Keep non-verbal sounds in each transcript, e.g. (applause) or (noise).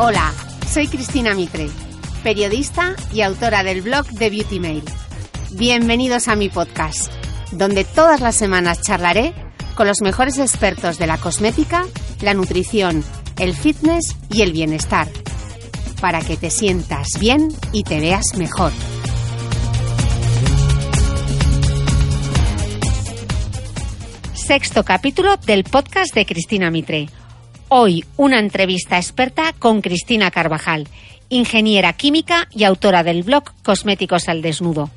Hola, soy Cristina Mitre, periodista y autora del blog de Beauty Mail. Bienvenidos a mi podcast, donde todas las semanas charlaré con los mejores expertos de la cosmética, la nutrición, el fitness y el bienestar, para que te sientas bien y te veas mejor. Sexto capítulo del podcast de Cristina Mitre. Hoy una entrevista experta con Cristina Carvajal, ingeniera química y autora del blog Cosméticos al Desnudo.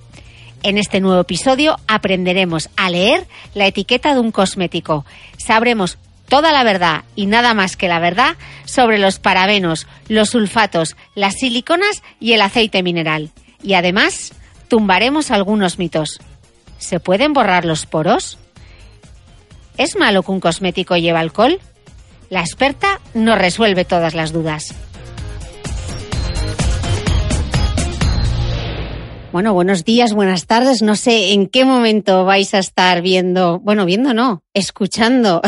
En este nuevo episodio aprenderemos a leer la etiqueta de un cosmético. Sabremos toda la verdad y nada más que la verdad sobre los parabenos, los sulfatos, las siliconas y el aceite mineral. Y además, tumbaremos algunos mitos. ¿Se pueden borrar los poros? ¿Es malo que un cosmético lleve alcohol? La experta nos resuelve todas las dudas. Bueno, buenos días, buenas tardes. No sé en qué momento vais a estar viendo, bueno, viendo no, escuchando,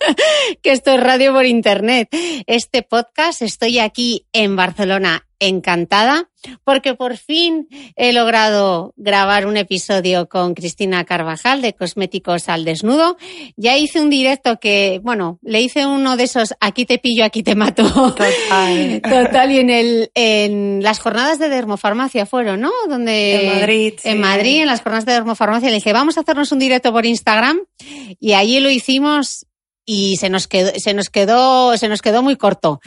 (laughs) que esto es radio por internet. Este podcast, estoy aquí en Barcelona encantada porque por fin he logrado grabar un episodio con Cristina Carvajal de Cosméticos al Desnudo. Ya hice un directo que, bueno, le hice uno de esos aquí te pillo, aquí te mato. Total. (laughs) Total, y en el, en las jornadas de dermofarmacia fueron, ¿no? Donde. En Madrid, En sí. Madrid, en las jornadas de dermofarmacia, le dije, vamos a hacernos un directo por Instagram. Y allí lo hicimos y se nos quedó, se nos quedó, se nos quedó muy corto.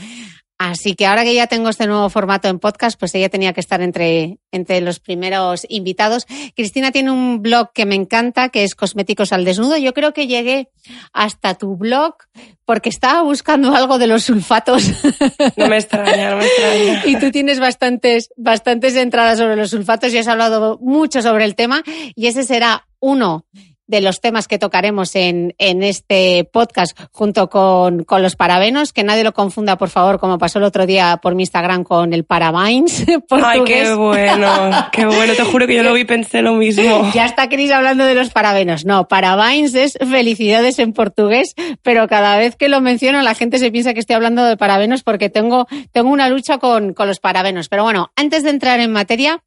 Así que ahora que ya tengo este nuevo formato en podcast, pues ella tenía que estar entre, entre los primeros invitados. Cristina tiene un blog que me encanta, que es Cosméticos al Desnudo. Yo creo que llegué hasta tu blog porque estaba buscando (laughs) algo de los sulfatos. No me extraña, no me extraña. (laughs) y tú tienes bastantes, bastantes entradas sobre los sulfatos y has hablado mucho sobre el tema y ese será uno de los temas que tocaremos en, en este podcast junto con, con los parabenos, que nadie lo confunda, por favor, como pasó el otro día por mi Instagram con el parabines (laughs) Ay, qué bueno, (laughs) qué bueno. Te juro que yo lo vi y pensé lo mismo. (laughs) Ya está Cris hablando de los parabenos. No, parabéns es felicidades en portugués, pero cada vez que lo menciono la gente se piensa que estoy hablando de parabenos porque tengo, tengo una lucha con, con los parabenos. Pero bueno, antes de entrar en materia,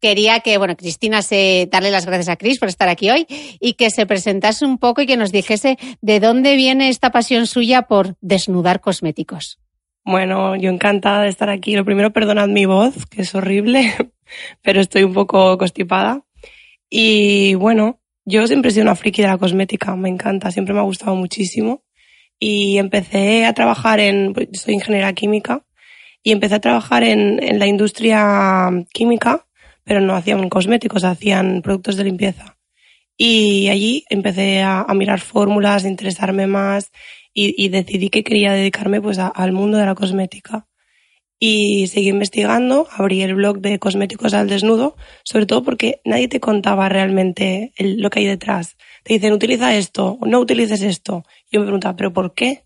quería que, bueno, Cristina se, darle las gracias a Cris por estar aquí hoy y que se presentase un poco y que nos dijese de dónde viene esta pasión suya por desnudar cosméticos. Bueno, yo encantada de estar aquí. Lo primero, perdonad mi voz, que es horrible, (laughs) pero estoy un poco constipada. Y bueno, yo siempre he sido una friki de la cosmética, me encanta, siempre me ha gustado muchísimo. Y empecé a trabajar en, soy ingeniera química, y empecé a trabajar en la industria química, pero no hacían cosméticos, hacían productos de limpieza. Y allí empecé a, mirar fórmulas, a interesarme más y, decidí que quería dedicarme pues al mundo de la cosmética. Y seguí investigando, abrí el blog de cosméticos al desnudo, sobre todo porque nadie te contaba realmente lo que hay detrás. Te dicen, utiliza esto, no utilices esto. Yo me preguntaba, ¿pero por qué?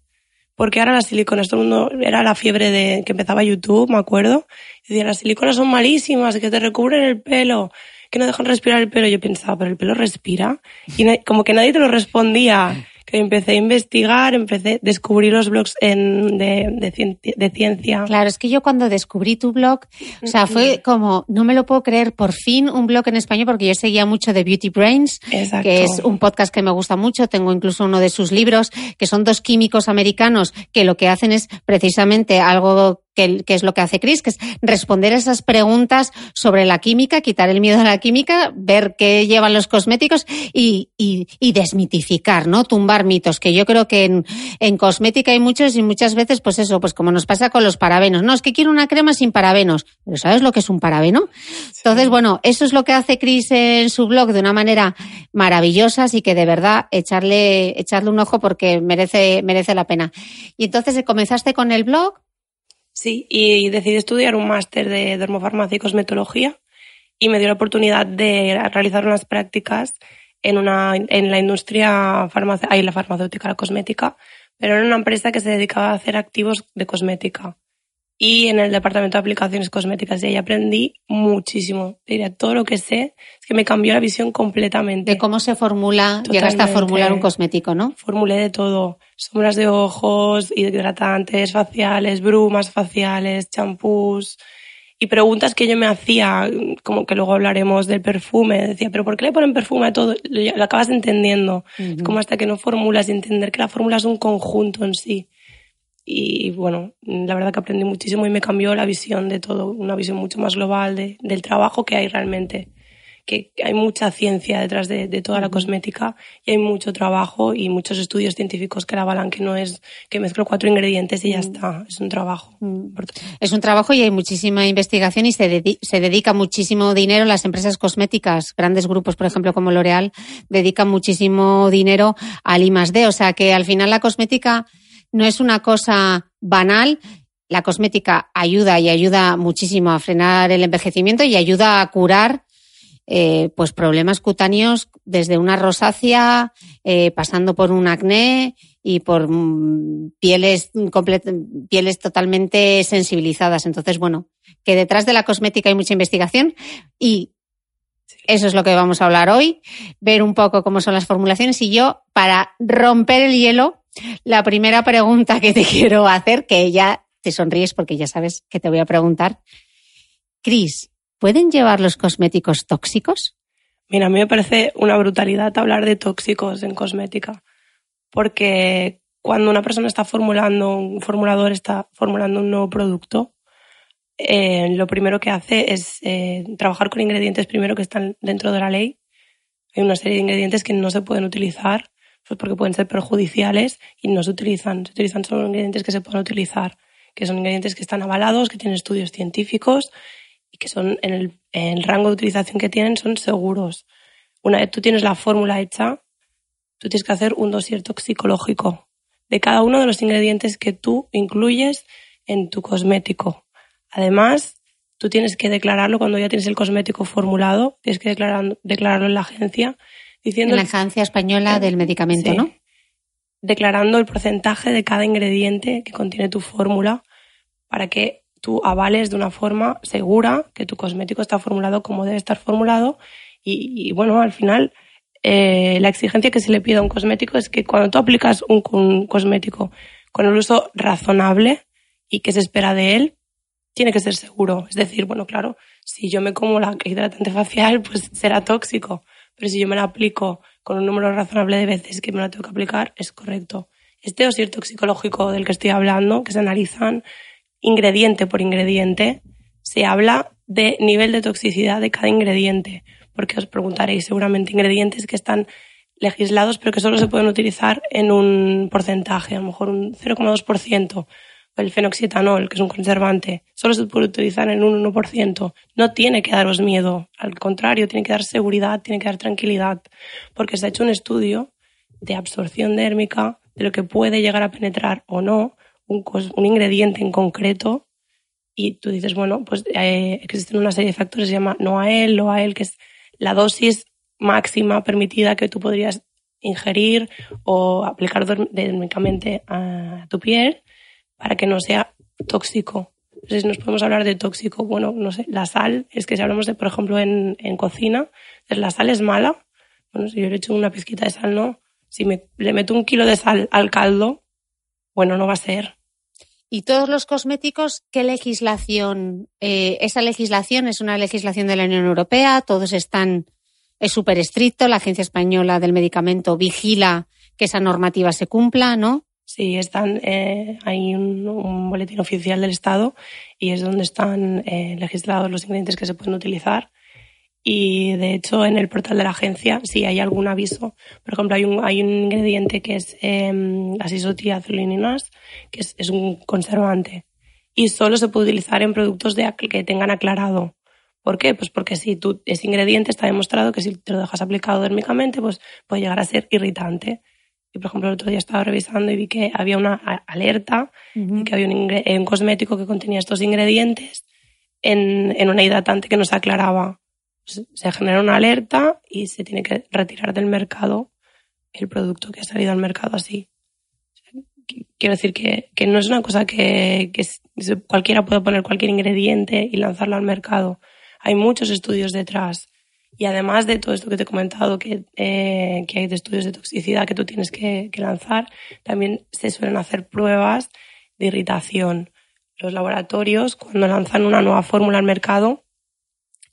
Porque ahora las siliconas, todo el mundo, era la fiebre de que empezaba YouTube, me acuerdo. Y decía, las siliconas son malísimas, que te recubren el pelo, que no dejan respirar el pelo. Yo pensaba, pero el pelo respira. Y como que nadie te lo respondía. Empecé a investigar, empecé a descubrir los blogs en, de, de, de ciencia. Claro, es que yo cuando descubrí tu blog, o sea, fue como, no me lo puedo creer, por fin un blog en español, porque yo seguía mucho de Beauty Brains, Exacto. que es un podcast que me gusta mucho, tengo incluso uno de sus libros, que son dos químicos americanos que lo que hacen es precisamente algo que, es lo que hace Chris, que es responder esas preguntas sobre la química, quitar el miedo a la química, ver qué llevan los cosméticos y, y, desmitificar, ¿no? Tumbar mitos, que yo creo que en, en, cosmética hay muchos y muchas veces, pues eso, pues como nos pasa con los parabenos. No, es que quiero una crema sin parabenos. Pero ¿sabes lo que es un parabeno? Entonces, bueno, eso es lo que hace Chris en su blog de una manera maravillosa, así que de verdad echarle, echarle un ojo porque merece, merece la pena. Y entonces comenzaste con el blog Sí, y decidí estudiar un máster de dermofarmacia y cosmetología y me dio la oportunidad de realizar unas prácticas en, una, en la industria farmace la farmacéutica, la cosmética, pero en una empresa que se dedicaba a hacer activos de cosmética y en el departamento de aplicaciones cosméticas. Y ahí aprendí muchísimo. Diría, todo lo que sé es que me cambió la visión completamente. De cómo se formula, llegaste a formular un cosmético, ¿no? Formulé de todo. Sombras de ojos, hidratantes faciales, brumas faciales, champús. Y preguntas que yo me hacía, como que luego hablaremos del perfume. Decía, ¿pero por qué le ponen perfume a todo? Lo, acabas entendiendo. Como hasta que no formulas y entender que la fórmula es un conjunto en sí y bueno, la verdad que aprendí muchísimo y me cambió la visión de todo, una visión mucho más global de, del trabajo que hay realmente, que hay mucha ciencia detrás de, de, toda la cosmética y hay mucho trabajo y muchos estudios científicos que la avalan, que no es que mezclo cuatro ingredientes y ya está, es un trabajo. Es un trabajo y hay muchísima investigación y se, se dedica muchísimo dinero, las empresas cosméticas, grandes grupos, por ejemplo, como L'Oreal, dedican muchísimo dinero al I D, o sea que al final la cosmética no es una cosa banal. La cosmética ayuda y ayuda muchísimo a frenar el envejecimiento y ayuda a curar eh, pues problemas cutáneos desde una rosácea, eh, pasando por un acné y por mm, pieles, pieles totalmente sensibilizadas. Entonces, bueno, que detrás de la cosmética hay mucha investigación y eso es lo que vamos a hablar hoy, ver un poco cómo son las formulaciones y yo, para romper el hielo, la primera pregunta que te (laughs) quiero hacer, que ya te sonríes porque ya sabes que te voy a preguntar. Cris, ¿pueden llevar los cosméticos tóxicos? Mira, a mí me parece una brutalidad hablar de tóxicos en cosmética, porque cuando una persona está formulando, un formulador está formulando un nuevo producto, eh, lo primero que hace es eh, trabajar con ingredientes primero que están dentro de la ley. Hay una serie de ingredientes que no se pueden utilizar pues porque pueden ser perjudiciales y no se utilizan. Se utilizan solo ingredientes que se pueden utilizar, que son ingredientes que están avalados, que tienen estudios científicos y que son en el, en el rango de utilización que tienen son seguros. Una vez tú tienes la fórmula hecha, tú tienes que hacer un dossier toxicológico de cada uno de los ingredientes que tú incluyes en tu cosmético. Además, tú tienes que declararlo cuando ya tienes el cosmético formulado, tienes que declararlo en la agencia Diciendo, en la agencia española del medicamento, ¿no? Declarando el porcentaje de cada ingrediente que contiene tu fórmula para que tú avales de una forma segura que tu cosmético está formulado como debe estar formulado y, bueno, al final eh, la exigencia que se le pide a un cosmético es que cuando tú aplicas un, un, cosmético con el uso razonable y que se espera de él, tiene que ser seguro. Es decir, bueno, claro, si yo me como la hidratante facial, pues será tóxico pero si yo me la aplico con un número razonable de veces que me la tengo que aplicar, es correcto. Este dossier toxicológico del que estoy hablando, que se analizan ingrediente por ingrediente, se habla de nivel de toxicidad de cada ingrediente, porque os preguntaréis seguramente ingredientes que están legislados pero que solo se pueden utilizar en un porcentaje, a lo mejor un 0,2% el fenoxitanol, que es un conservante, solo se puede utilizar en un 1%. No tiene que daros miedo, al contrario, tiene que dar seguridad, tiene que dar tranquilidad, porque se ha hecho un estudio de absorción dérmica de lo que puede llegar a penetrar o no un, un ingrediente en concreto y tú dices, bueno, pues eh, existen una serie de factores, se llama NOAEL, LOAEL, que es la dosis máxima permitida que tú podrías ingerir o aplicar dérmicamente a tu piel para que no sea tóxico. Entonces nos podemos hablar de tóxico. Bueno, no sé, la sal, es que si hablamos de, por ejemplo, en, en cocina, la sal es mala. Bueno, si yo le echo una pizquita de sal, no. Si me, le meto un kilo de sal al caldo, bueno, no va a ser. ¿Y todos los cosméticos, qué legislación? Eh, esa legislación es una legislación de la Unión Europea, todos están, es súper estricto, la Agencia Española del Medicamento vigila que esa normativa se cumpla, ¿no? Sí, están, eh, hay un, boletín oficial del Estado y es donde están eh, legislados los ingredientes que se pueden utilizar. Y de hecho, en el portal de la agencia, si hay algún aviso, por ejemplo, hay un, hay un ingrediente que es eh, las isotiazolininas, que es, un conservante. Y solo se puede utilizar en productos que tengan aclarado. ¿Por qué? Pues porque si tú, ese ingrediente está demostrado que si te lo dejas aplicado dérmicamente, pues puede llegar a ser irritante. Y por ejemplo, el otro día estaba revisando y vi que había una alerta y que había un, cosmético que contenía estos ingredientes en, en una hidratante que no se aclaraba. Pues se genera una alerta y se tiene que retirar del mercado el producto que ha salido al mercado así. Quiero decir que, que no es una cosa que, que cualquiera puede poner cualquier ingrediente y lanzarlo al mercado. Hay muchos estudios detrás y además de todo esto que te he comentado, que, eh, que hay de estudios de toxicidad que tú tienes que, lanzar, también se suelen hacer pruebas de irritación. Los laboratorios, cuando lanzan una nueva fórmula al mercado,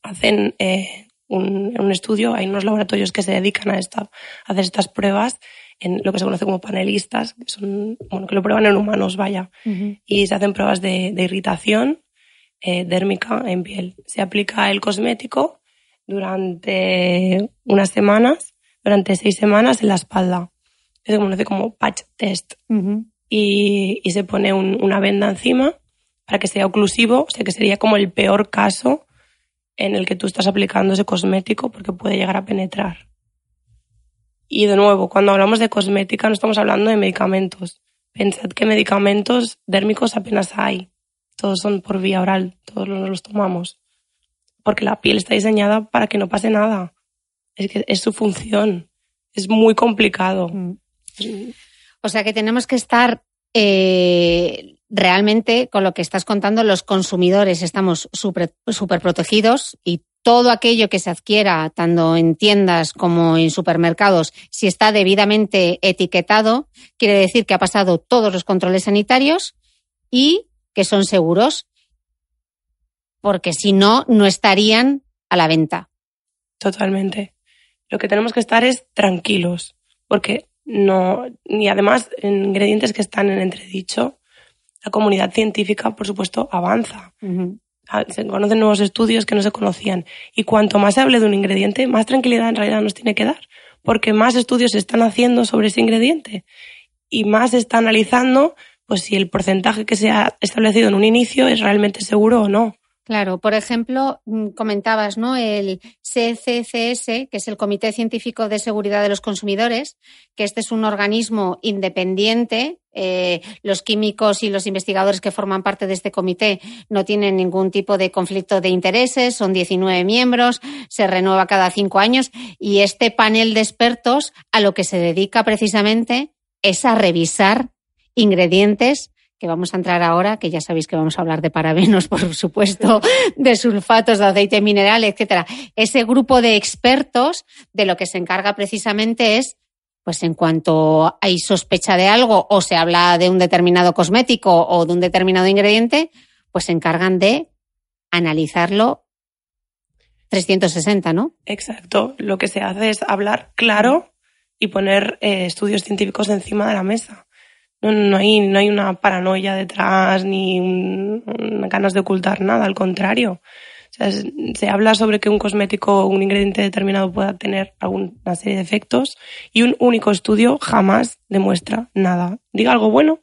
hacen eh, un, un, estudio, hay unos laboratorios que se dedican a, esta, a hacer estas pruebas en lo que se conoce como panelistas, que son, bueno, que lo prueban en humanos, vaya, y se hacen pruebas de, de irritación eh, dérmica en piel. Se aplica el cosmético durante unas semanas, durante seis semanas en la espalda. Se conoce como patch test. y, y, se pone una venda encima para que sea oclusivo, o sea que sería como el peor caso en el que tú estás aplicando ese cosmético porque puede llegar a penetrar. Y de nuevo, cuando hablamos de cosmética no estamos hablando de medicamentos. Pensad que medicamentos dérmicos apenas hay. Todos son por vía oral, todos los tomamos porque la piel está diseñada para que no pase nada. Es que es su función. Es muy complicado. Mm. O sea que tenemos que estar eh, realmente con lo que estás contando, los consumidores estamos súper super protegidos y todo aquello que se adquiera, tanto en tiendas como en supermercados, si está debidamente etiquetado, quiere decir que ha pasado todos los controles sanitarios y que son seguros porque si no, no estarían a la venta. Totalmente. Lo que tenemos que estar es tranquilos, porque no, ni además en ingredientes que están en entredicho, la comunidad científica, por supuesto, avanza. Ah, se conocen nuevos estudios que no se conocían. Y cuanto más se hable de un ingrediente, más tranquilidad en realidad nos tiene que dar, porque más estudios se están haciendo sobre ese ingrediente y más se está analizando pues si el porcentaje que se ha establecido en un inicio es realmente seguro o no. Claro, por ejemplo, mm, comentabas, ¿no? El CCCS, que es el Comité Científico de Seguridad de los Consumidores, que este es un organismo independiente. Eh, los químicos y los investigadores que forman parte de este comité no tienen ningún tipo de conflicto de intereses, son 19 miembros, se renueva cada cinco años y este panel de expertos a lo que se dedica precisamente es a revisar ingredientes que vamos a entrar ahora, que ya sabéis que vamos a hablar de parabenos, (laughs) por supuesto, de sulfatos de aceite mineral, etcétera. Ese grupo de expertos de lo que se encarga precisamente es pues en cuanto hay sospecha de algo o se habla de un determinado cosmético o de un determinado ingrediente, pues se encargan de analizarlo 360, ¿no? Exacto. Lo que se hace es hablar claro y poner eh, estudios científicos encima de la mesa. No, no, hay, no hay una paranoia detrás ni ganas de ocultar nada, al contrario. Se habla sobre que un cosmético o un ingrediente determinado pueda tener alguna serie de efectos y un único estudio jamás demuestra nada. Diga algo bueno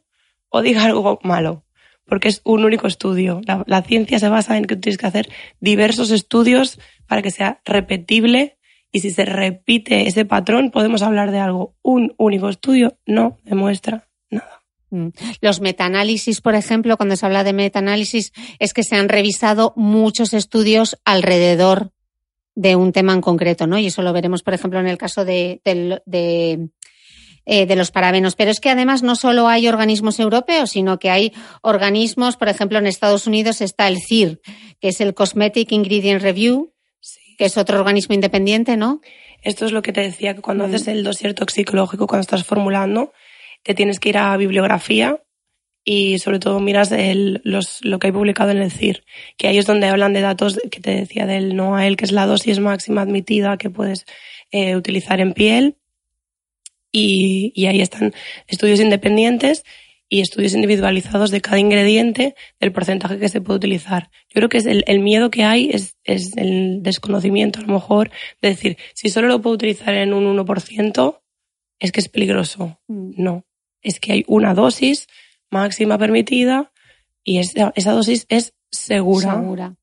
o diga algo malo, porque es un único estudio. La, la ciencia se basa en que tienes que hacer diversos estudios para que sea repetible y si se repite ese patrón podemos hablar de algo. Un único estudio no demuestra. Los metaanálisis, por ejemplo, cuando se habla de metaanálisis, es que se han revisado muchos estudios alrededor de un tema en concreto, ¿no? Y eso lo veremos, por ejemplo, en el caso de, de, eh, de los parabenos. Pero es que además no solo hay organismos europeos, sino que hay organismos, por ejemplo, en Estados Unidos está el CIR, que es el Cosmetic Ingredient Review, que es otro organismo independiente, ¿no? Esto es lo que te decía, que cuando mm. haces el dossier toxicológico, cuando estás formulando, te tienes que ir a bibliografía y sobre todo miras el, los, lo que hay publicado en el CIR, que ahí es donde hablan de datos que te decía del NOAEL, que es la dosis máxima admitida que puedes eh, utilizar en piel. y, y ahí están estudios independientes y estudios individualizados de cada ingrediente, del porcentaje que se puede utilizar. Yo creo que es el, el miedo que hay es, es, el desconocimiento, a lo mejor, de decir, si solo lo puedo utilizar en un 1%, es que es peligroso. Mm. No, es que hay una dosis máxima permitida y esa, esa dosis es segura. Segura.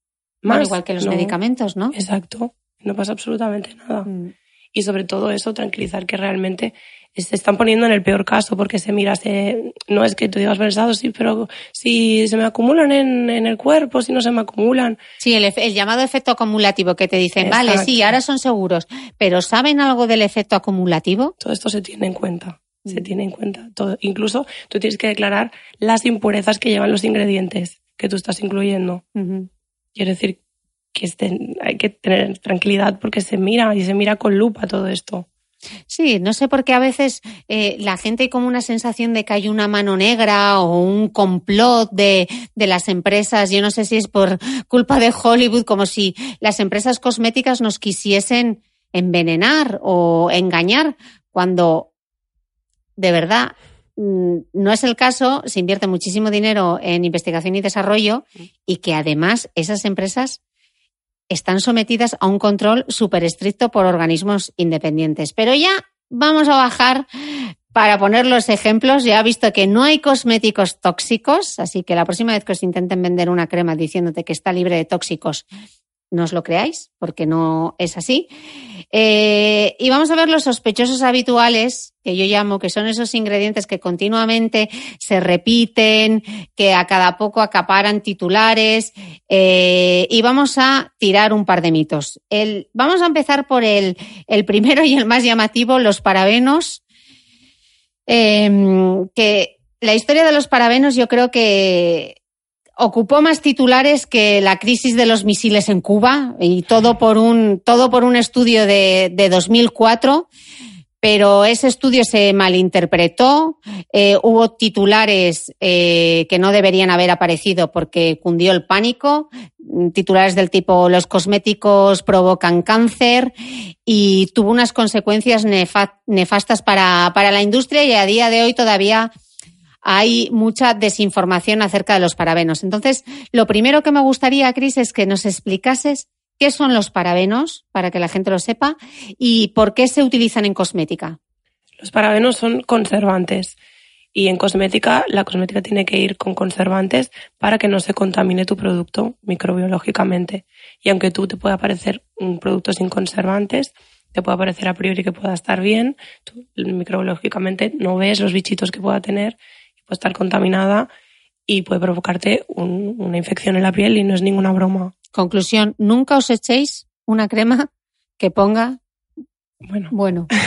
Más, igual que los medicamentos, ¿no? Exacto. No pasa absolutamente nada. Mm. Y sobre todo eso, tranquilizar que realmente se están poniendo en el peor caso porque se mira, se, no es que tú digas pensado, sí, pero si se me acumulan en, en el cuerpo, si no se me acumulan. Sí, el, el llamado efecto acumulativo que te dicen, vale, sí, ahora son seguros, pero ¿saben algo del efecto acumulativo? Todo esto se tiene en cuenta. Se tiene en cuenta todo. Incluso tú tienes que declarar las impurezas que llevan los ingredientes que tú estás incluyendo. Quiere decir que estén, hay que tener tranquilidad porque se mira y se mira con lupa todo esto. Sí, no sé por qué a veces eh, la gente hay como una sensación de que hay una mano negra o un complot de, de, las empresas. Yo no sé si es por culpa de Hollywood, como si las empresas cosméticas nos quisiesen envenenar o engañar, cuando de verdad mm, no es el caso, se invierte muchísimo dinero en investigación y desarrollo y que además esas empresas están sometidas a un control súper estricto por organismos independientes. Pero ya vamos a bajar para poner los ejemplos. Ya he visto que no hay cosméticos tóxicos, así que la próxima vez que os intenten vender una crema diciéndote que está libre de tóxicos, no os lo creáis, porque no es así. Eh, y vamos a ver los sospechosos habituales, que yo llamo, que son esos ingredientes que continuamente se repiten, que a cada poco acaparan titulares. Eh, y vamos a tirar un par de mitos. El, vamos a empezar por el, el primero y el más llamativo, los parabenos. Em, que la historia de los parabenos yo creo que ocupó más titulares que la crisis de los misiles en Cuba y todo por un, todo por un estudio de, de 2004 pero ese estudio se malinterpretó, eh, hubo titulares eh, que no deberían haber aparecido porque cundió el pánico, titulares del tipo los cosméticos provocan cáncer y tuvo unas consecuencias nefastas para, para la industria y a día de hoy todavía hay mucha desinformación acerca de los parabenos. Entonces, lo primero que me gustaría, Cris, es que nos explicases qué son los parabenos, para que la gente lo sepa, y por qué se utilizan en cosmética. Los parabenos son conservantes. Y en cosmética, la cosmética tiene que ir con conservantes para que no se contamine tu producto microbiológicamente. Y aunque tú te pueda parecer un producto sin conservantes, te puede parecer a priori que pueda estar bien, tú microbiológicamente no ves los bichitos que pueda tener puede estar contaminada y puede provocarte una infección en la piel y no es ninguna broma. Conclusión, nunca os echéis una crema que ponga... Bueno. Bueno. (laughs)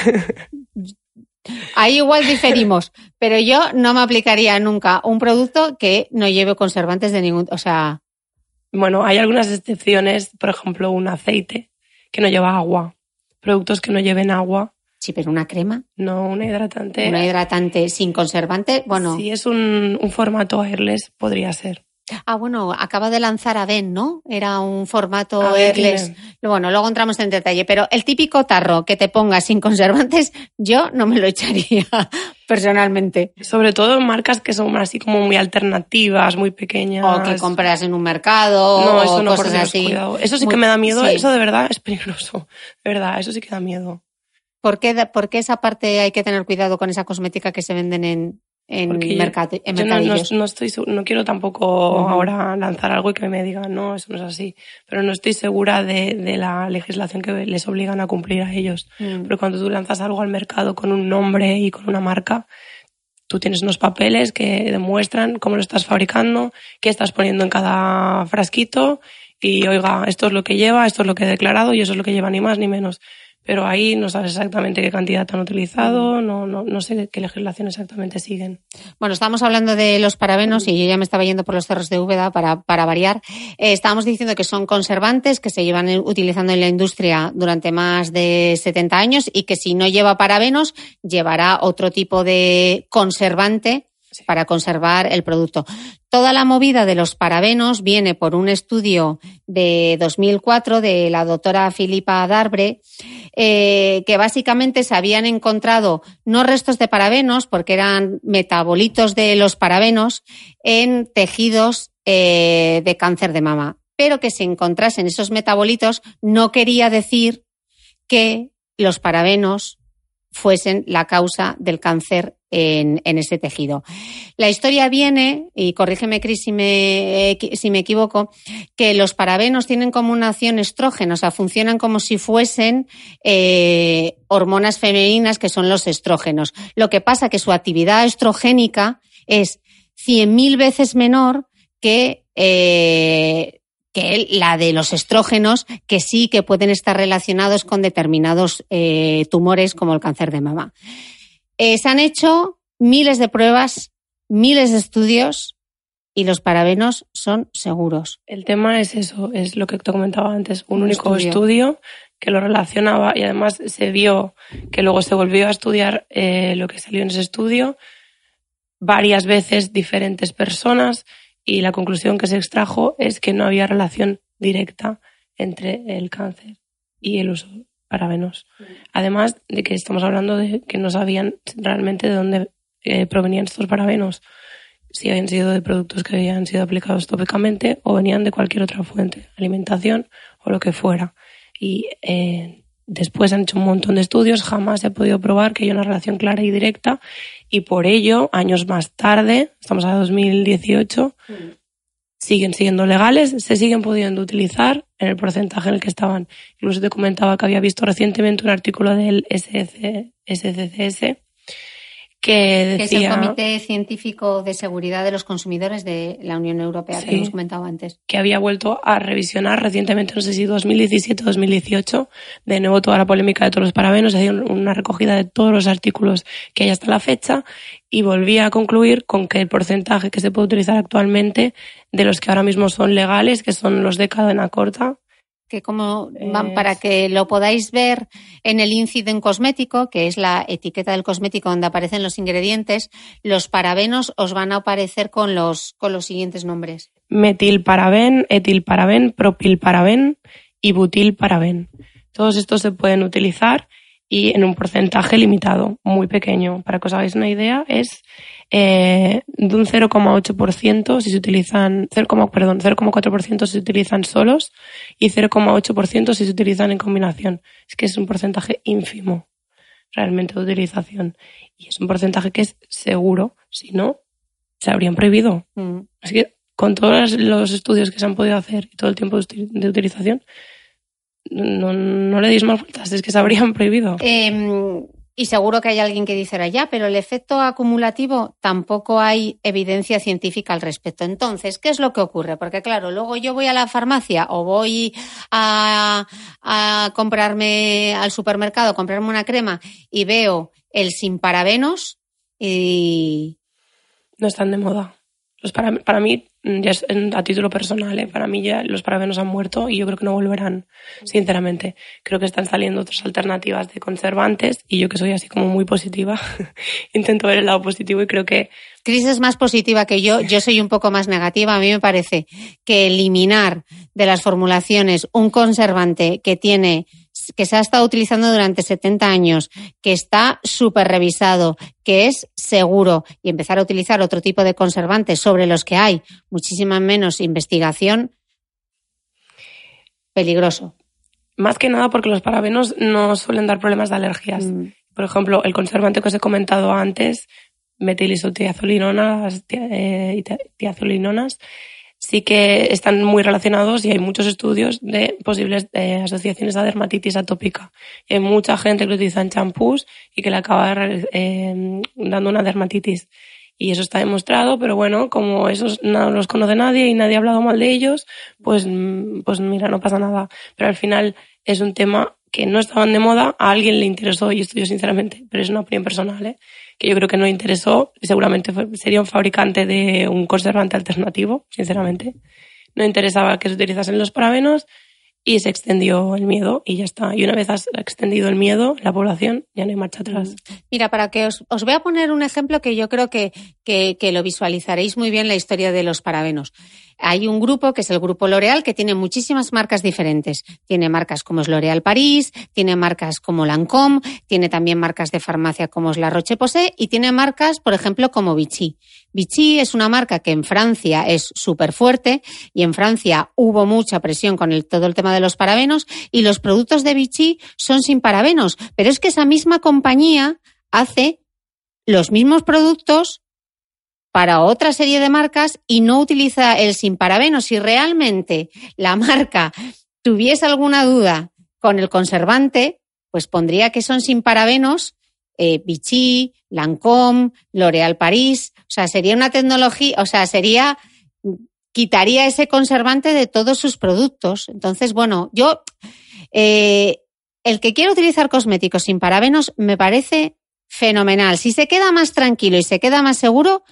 Ahí igual diferimos, pero yo no me aplicaría nunca un producto que no lleve conservantes de ningún, o sea. Bueno, hay algunas excepciones, por ejemplo, un aceite que no lleva agua, productos que no lleven agua Sí, pero una crema. No, una hidratante. Una hidratante sin conservante, bueno. Si es un, un formato airless, podría ser. Ah, bueno, acaba de lanzar Aden, ¿no? Era un formato airless. Bueno, luego entramos en detalle, pero el típico tarro que te pongas sin conservantes, yo no me lo (laughs) echaría personalmente. Sobre todo en marcas que son así como muy alternativas, muy pequeñas. O que compras en un mercado. No, eso no, cosas así. Eso sí que me da miedo, eso de verdad es peligroso. De verdad, eso sí que da miedo. ¿Por qué, ¿Por qué, esa parte hay que tener cuidado con esa cosmética que se venden en, en, mercadillos? No, no, estoy, no quiero tampoco ahora lanzar algo y que me digan, no, eso no es así. Pero no estoy segura de, de la legislación que les obligan a cumplir a ellos. Mm. Pero cuando tú lanzas algo al mercado con un nombre y con una marca, tú tienes unos papeles que demuestran cómo lo estás fabricando, qué estás poniendo en cada frasquito y, oiga, esto es lo que lleva, esto es lo que he declarado y eso es lo que lleva, ni más ni menos pero ahí no sabes exactamente qué cantidad han utilizado, no, no, no sé qué legislación exactamente siguen. Bueno, estábamos hablando de los parabenos y yo ya me estaba yendo por los cerros de Úbeda para, para variar. Eh, estábamos diciendo que son conservantes que se llevan utilizando en la industria durante más de 70 años y que si no lleva parabenos, llevará otro tipo de conservante para conservar el producto. Toda la movida de los parabenos viene por un estudio de 2004 de la doctora Filipa Darbre, eh, que básicamente se habían encontrado no restos de parabenos, porque eran metabolitos de los parabenos, en tejidos eh, de cáncer de mama. Pero que se encontrasen esos metabolitos no quería decir que los parabenos fuesen la causa del cáncer en, en ese tejido. La historia viene, y corrígeme Cris si me, si me equivoco, que los parabenos tienen como una acción estrógena, o sea, funcionan como si fuesen eh, hormonas femeninas que son los estrógenos. Lo que pasa que su actividad estrogénica es 100.000 veces menor que eh, que la de los estrógenos, que sí que pueden estar relacionados con determinados eh, tumores como el cáncer de mama. Eh, se han hecho miles de pruebas, miles de estudios y los parabenos son seguros. El tema es eso, es lo que te comentaba antes, un, único estudio. que lo relacionaba y además se vio que luego se volvió a estudiar eh, lo que salió en ese estudio varias veces diferentes personas y la conclusión que se extrajo es que no había relación directa entre el cáncer y el uso de parabenos. Además de que estamos hablando de que no sabían realmente de dónde eh, provenían estos parabenos, si habían sido de productos que habían sido aplicados tópicamente o venían de cualquier otra fuente, alimentación o lo que fuera. Y eh, después han hecho un montón de estudios, jamás se ha podido probar que hay una relación clara y directa y por ello, años más tarde, estamos a 2018, mm. siguen siendo legales, se siguen pudiendo utilizar en el porcentaje en el que estaban. Incluso te comentaba que había visto recientemente un artículo del SC, SCCS que es el Comité Científico de Seguridad de los Consumidores de la Unión Europea, que hemos comentado antes. Que había vuelto a revisionar recientemente, no sé si 2017 o 2018, de nuevo toda la polémica de todos los parabenos, hacía una recogida de todos los artículos que hay hasta la fecha y volvía a concluir con que el porcentaje que se puede utilizar actualmente de los que ahora mismo son legales, que son los de cadena corta, que como van para que lo podáis ver en el incident cosmético, que es la etiqueta del cosmético donde aparecen los ingredientes, los parabenos os van a aparecer con los con los siguientes nombres. Metilparaben, etilparaben, propilparaben y butilparaben. Todos estos se pueden utilizar y en un porcentaje limitado, muy pequeño. Para que os hagáis una idea, es eh, de un 0,8% si se utilizan, 0, perdón, 0,4% si se utilizan solos y 0,8% si se utilizan en combinación. Es que es un porcentaje ínfimo realmente de utilización. Y es un porcentaje que es seguro, si no, se habrían prohibido. Mm. Así que con todos los estudios que se han podido hacer y todo el tiempo de utilización, no, no le deis más vueltas, es que se habrían prohibido. Eh, y seguro que hay alguien que dice ya, pero el efecto acumulativo tampoco hay evidencia científica al respecto. Entonces, ¿qué es lo que ocurre? Porque claro, luego yo voy a la farmacia o voy a, comprarme al supermercado, comprarme una crema y veo el sin parabenos y... No están de moda. Los para, para mí ya es a título personal, ¿eh? para mí ya los parabenos han muerto y yo creo que no volverán, sinceramente. Creo que están saliendo otras alternativas de conservantes y yo que soy así como muy positiva, (laughs) intento ver el lado positivo y creo que... Cris es más positiva que yo, yo soy un poco más negativa. A mí me parece que eliminar de las formulaciones un conservante que tiene que se ha estado utilizando durante 70 años, que está súper revisado, que es seguro y empezar a utilizar otro tipo de conservantes sobre los que hay muchísima menos investigación, peligroso. Más que nada porque los parabenos no suelen dar problemas de alergias. Mm. Por ejemplo, el conservante que os he comentado antes, metilisotiazolinonas, eh, tiazolinonas, sí que están muy relacionados y hay muchos estudios de posibles eh, asociaciones a dermatitis atópica. hay mucha gente que lo utiliza en champús y que le acaba eh, dando una dermatitis. Y eso está demostrado, pero bueno, como esos no los conoce nadie y nadie ha hablado mal de ellos, pues, pues mira, no pasa nada. Pero al final es un tema que no estaban de moda, a alguien le interesó y esto yo sinceramente, pero es una opinión personal, ¿eh? Que yo creo que no interesó, seguramente sería un fabricante de un conservante alternativo, sinceramente. No interesaba que se utilizasen los parabenos y se extendió el miedo y ya está. Y una vez has extendido el miedo, la población ya no hay marcha atrás. Mira, para que os, os voy a poner un ejemplo que yo creo que, que, que lo visualizaréis muy bien la historia de los parabenos. Hay un grupo que es el grupo L'Oreal que tiene muchísimas marcas diferentes. Tiene marcas como es L'Oréal París, tiene marcas como Lancôme, tiene también marcas de farmacia como es La Roche-Posay y tiene marcas, por ejemplo, como Vichy. Vichy es una marca que en Francia es súper fuerte y en Francia hubo mucha presión con todo el tema de los parabenos y los productos de Vichy son sin parabenos. Pero es que esa misma compañía hace los mismos productos para otra serie de marcas y no utiliza el sin parabenos. Si realmente la marca tuviese alguna duda con el conservante, pues pondría que son sin parabenos eh, Vichy, Lancôme, L'Oréal París. O sea, sería una tecnología, o sea, sería quitaría ese conservante de todos sus productos. Entonces, bueno, yo eh, el que quiere utilizar cosméticos sin parabenos me parece fenomenal. Si se queda más tranquilo y se queda más seguro,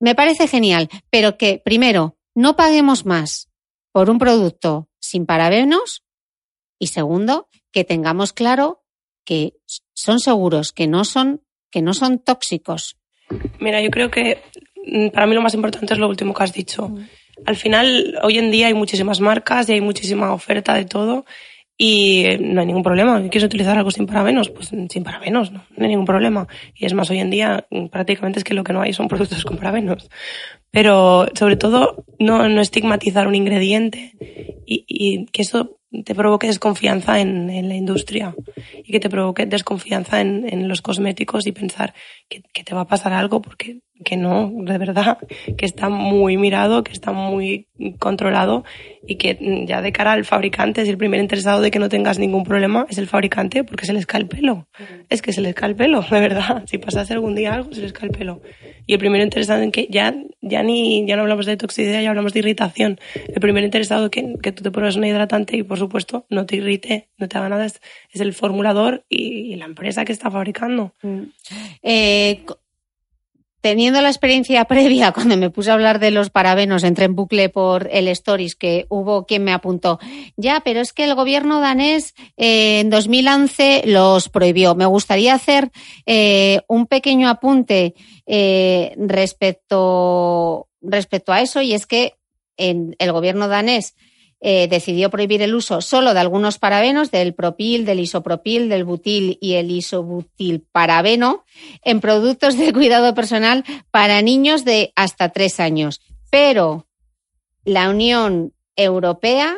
me parece genial, pero que primero no paguemos más por un producto sin parabenos y segundo que tengamos claro que son seguros, que no son que no son tóxicos. Mira, yo creo que mm, para mí lo más importante es lo último que has dicho. Mm. Al final, hoy en día hay muchísimas marcas y hay muchísima oferta de todo y no hay ningún problema. ¿Quieres utilizar algo sin parabenos? Pues sin parabenos, no, no hay ningún problema. Y es más, hoy en día prácticamente es que lo que no hay son (laughs) productos con parabenos. Pero sobre todo no, no estigmatizar un ingrediente y, y que eso te provoque desconfianza en, en, la industria y que te provoque desconfianza en, en los cosméticos y pensar que, que, te va a pasar algo porque que no, de verdad, que está muy mirado, que está muy controlado y que ya de cara al fabricante, si el primer interesado de que no tengas ningún problema es el fabricante porque se les cae el pelo. Es que se les cae el pelo, (laughs) de verdad. Si pasase algún día algo, se les cae el pelo. Y el primero interesado en que ya, ya ni, ya no hablamos de toxicidad, ya hablamos de irritación. El primer interesado que, que tú te pruebes una hidratante y por supuesto no te irrite, no te haga nada, es, es el formulador y, y, la empresa que está fabricando. Mm. Eh, teniendo la experiencia (laughs) previa, cuando me puse a hablar de los parabenos, entré en bucle por el Stories, que hubo quien me apuntó. Ya, pero es que el gobierno danés eh, en 2011 los prohibió. Me gustaría hacer eh, un pequeño apunte eh, respecto, respecto a eso, y es que en el gobierno danés eh, decidió prohibir el uso solo de algunos parabenos, del propil, del isopropil, del butil y el isobutil parabeno, en productos de cuidado personal para niños de hasta tres años. Pero la Unión Europea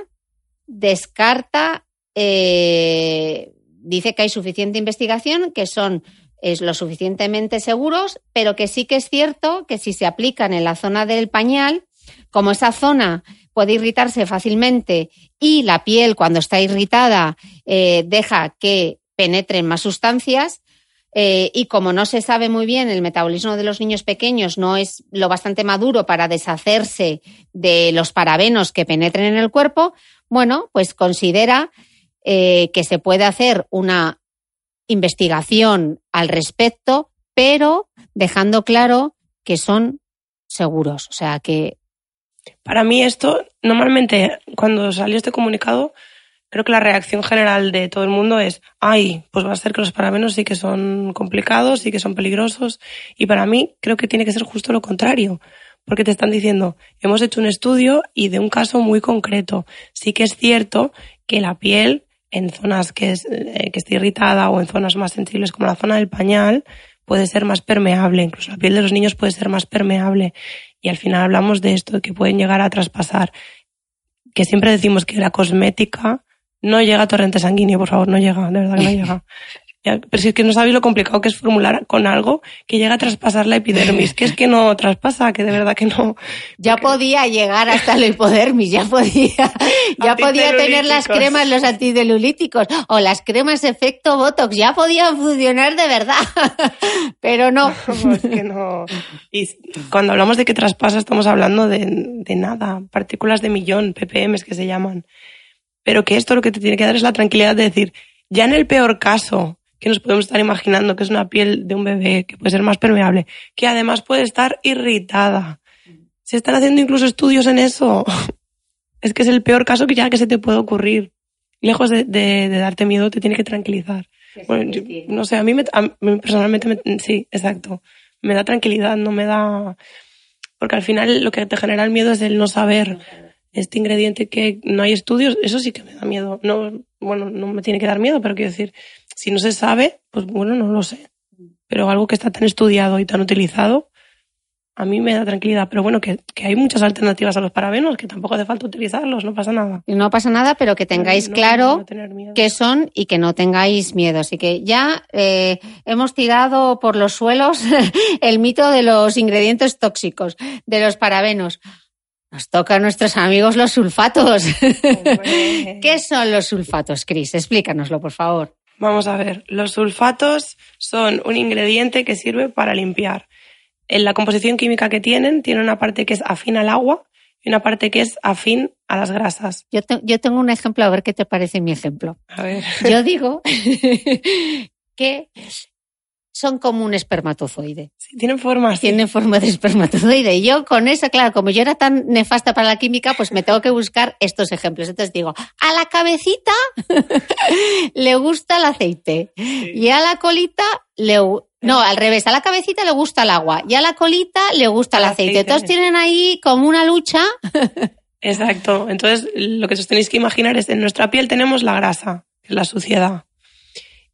descarta, eh, dice que hay suficiente investigación, que son es lo suficientemente seguros, pero que sí que es cierto que si se aplican en la zona del pañal, como esa zona puede irritarse fácilmente y la piel cuando está irritada eh, deja que penetren más sustancias, eh, y como no se sabe muy bien, el metabolismo de los niños pequeños no es lo bastante maduro para deshacerse de los parabenos que penetren en el cuerpo, bueno, pues considera eh, que se puede hacer una investigación al respecto, pero dejando claro que son seguros. O sea, que para mí esto, normalmente cuando salió este comunicado, creo que la reacción general de todo el mundo es, ay, pues va a ser que los parabenos sí que son complicados, sí que son peligrosos. Y para mí creo que tiene que ser justo lo contrario, porque te están diciendo, hemos hecho un estudio y de un caso muy concreto. Sí que es cierto que la piel en zonas que, es, eh, que esté irritada o en zonas más sensibles como la zona del pañal puede ser más permeable, incluso la piel de los niños puede ser más permeable y al final hablamos de esto, que pueden llegar a traspasar, que siempre decimos que la cosmética no llega a torrente sanguíneo, por favor, no llega, de verdad que no llega. (laughs) Pero si es que no sabéis lo complicado que es formular con algo que llega a traspasar la epidermis, que es que no traspasa, que de verdad que no. Ya podía llegar hasta la hipodermis, ya podía, (laughs) ya podía tener las cremas, los antidelulíticos o las cremas efecto Botox, ya podían funcionar de verdad. (laughs) Pero no. (laughs) es que no. Y cuando hablamos de que traspasa estamos hablando de, de nada, partículas de millón, ppm que se llaman. Pero que esto lo que te tiene que dar es la tranquilidad de decir, ya en el peor caso, que nos podemos estar imaginando que es una piel de un bebé que puede ser más permeable, que además puede estar irritada. Se están haciendo incluso estudios en eso. (laughs) Es que es el peor caso que ya que se te puede ocurrir. lejos de, de- de darte miedo, te tiene que tranquilizar. Bueno, yo- no sé, a mí, me- a mí personalmente, me- sí, exacto. Me da tranquilidad, no me da... Porque al final lo que te genera el miedo es el no saber este ingrediente que no hay estudios, eso sí que me da miedo. No, bueno, no me tiene que dar miedo, pero quiero decir, si no se sabe, pues bueno, no lo sé. Pero algo que está tan estudiado y tan utilizado, a mí me da tranquilidad. Pero bueno, que, que hay muchas alternativas a los parabenos, que tampoco hace falta utilizarlos, no pasa nada. No pasa nada, pero que tengáis No- claro no qué son y que no tengáis miedo. Así que ya eh, hemos tirado por los suelos (laughs) el mito de los ingredientes tóxicos, de los parabenos. Nos toca a nuestros amigos los sulfatos. (laughs) ¿Qué son los sulfatos, Cris? Explícanoslo, por favor. Vamos a ver, los sulfatos son un ingrediente que sirve para limpiar. En la composición química que tienen, tiene una parte que es afín al agua y una parte que es afín a las grasas. Yo, te- yo tengo un ejemplo, a ver qué te parece mi ejemplo. A ver. Yo digo (laughs) que son como un espermatozoide. Sí, tienen forma. Tienen forma de espermatozoide. Y yo con eso, claro, como yo era tan nefasta para la química, pues me tengo que buscar estos ejemplos. Entonces digo, a la cabecita (laughs) le gusta el aceite y a la colita le... No, al revés, a la cabecita le gusta el agua y a la colita le gusta el El aceite. aceite. Entonces tienen ahí como una lucha. Exacto. Entonces, lo que os tenéis que imaginar es en nuestra piel tenemos la grasa, que es la suciedad.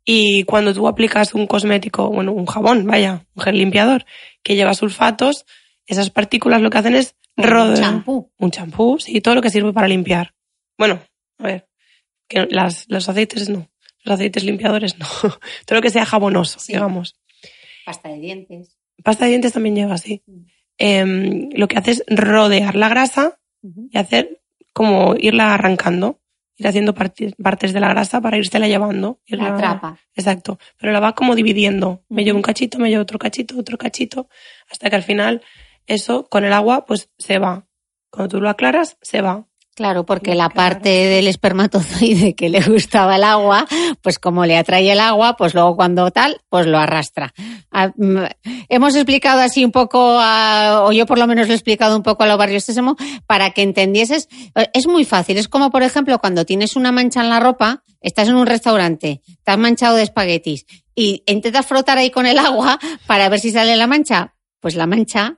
Y cuando tú aplicas un cosmético, bueno, un jabón, vaya, un gel limpiador, que lleva sulfatos, esas partículas lo que hacen es rodear. champú. Un champú, sí, todo lo que sirve para limpiar. Bueno, a ver, que las, los aceites no. Los aceites limpiadores no. (laughs) todo lo que sea jabonoso, Sí. digamos. Pasta de dientes. Pasta de dientes también lleva así. Em, lo que hace es rodear la grasa y hacer como irla arrancando, ir haciendo partes de la grasa para írsela llevando. La atrapa. Exacto. Pero la va como dividiendo. Me llevo un cachito, me llevo otro cachito, otro cachito, hasta que al final eso con el agua pues se va. Cuando tú lo aclaras, se va. Claro, porque la parte del espermatozoide que le gustaba el agua, pues como le atrae el agua, pues luego cuando tal, pues lo arrastra. Ah, mm, Hemos explicado así un poco, a- o yo por lo menos lo he explicado un poco a los barrios Sésamo, para que entendieses. Eh, Es muy fácil, es como por ejemplo cuando tienes una mancha en la ropa, estás en un restaurante, te has manchado de espaguetis y intentas frotar ahí con el agua para ver si sale la mancha. Pues la mancha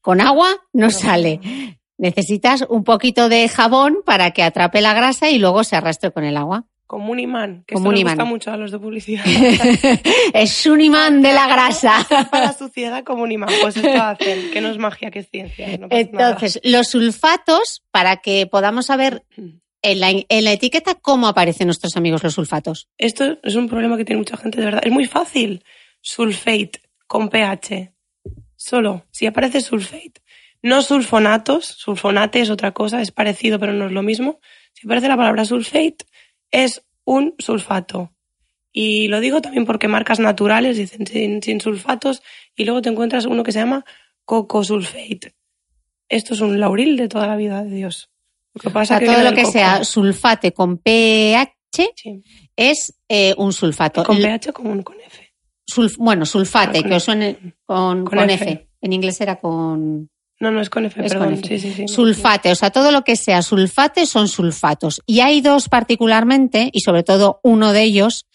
con agua no sale. Necesitas un poquito de jabón para que atrape la grasa y luego se arrastre con el agua. Como un imán, que Como un imán. gusta mucho a los de publicidad. (laughs) es un imán de la grasa. (laughs) Para la suciedad como un imán. Pues esto hacen, que no es magia, que es ciencia. no pasa nada. Entonces, los sulfatos, para que podamos saber en la, en la etiqueta cómo aparecen nuestros amigos los sulfatos. Esto es un problema que tiene mucha gente, de verdad. Es muy fácil. Sulfate con pH. Solo. Si aparece sulfate. No sulfonatos. Sulfonate es otra cosa, es parecido, pero no es lo mismo. Si aparece la palabra sulfate, es un sulfato. Y lo digo también porque marcas naturales dicen sin, sin sulfatos y luego te encuentras uno que se llama cocosulfate. Esto es un lauril de toda la vida de Dios. Lo que O pasa sea, que todo lo que coco. sea sulfate con pH Sí. es eh, un sulfato. Con pH como con F. sulf- bueno, sulfate, Con que os suene con, Con con F. F. En inglés era con... No, no es con F, Es con perdón. F. Sí, sí, sí. Sulfate, o sea, todo lo que sea sulfate son sulfatos. Y hay dos particularmente, y sobre todo uno de ellos,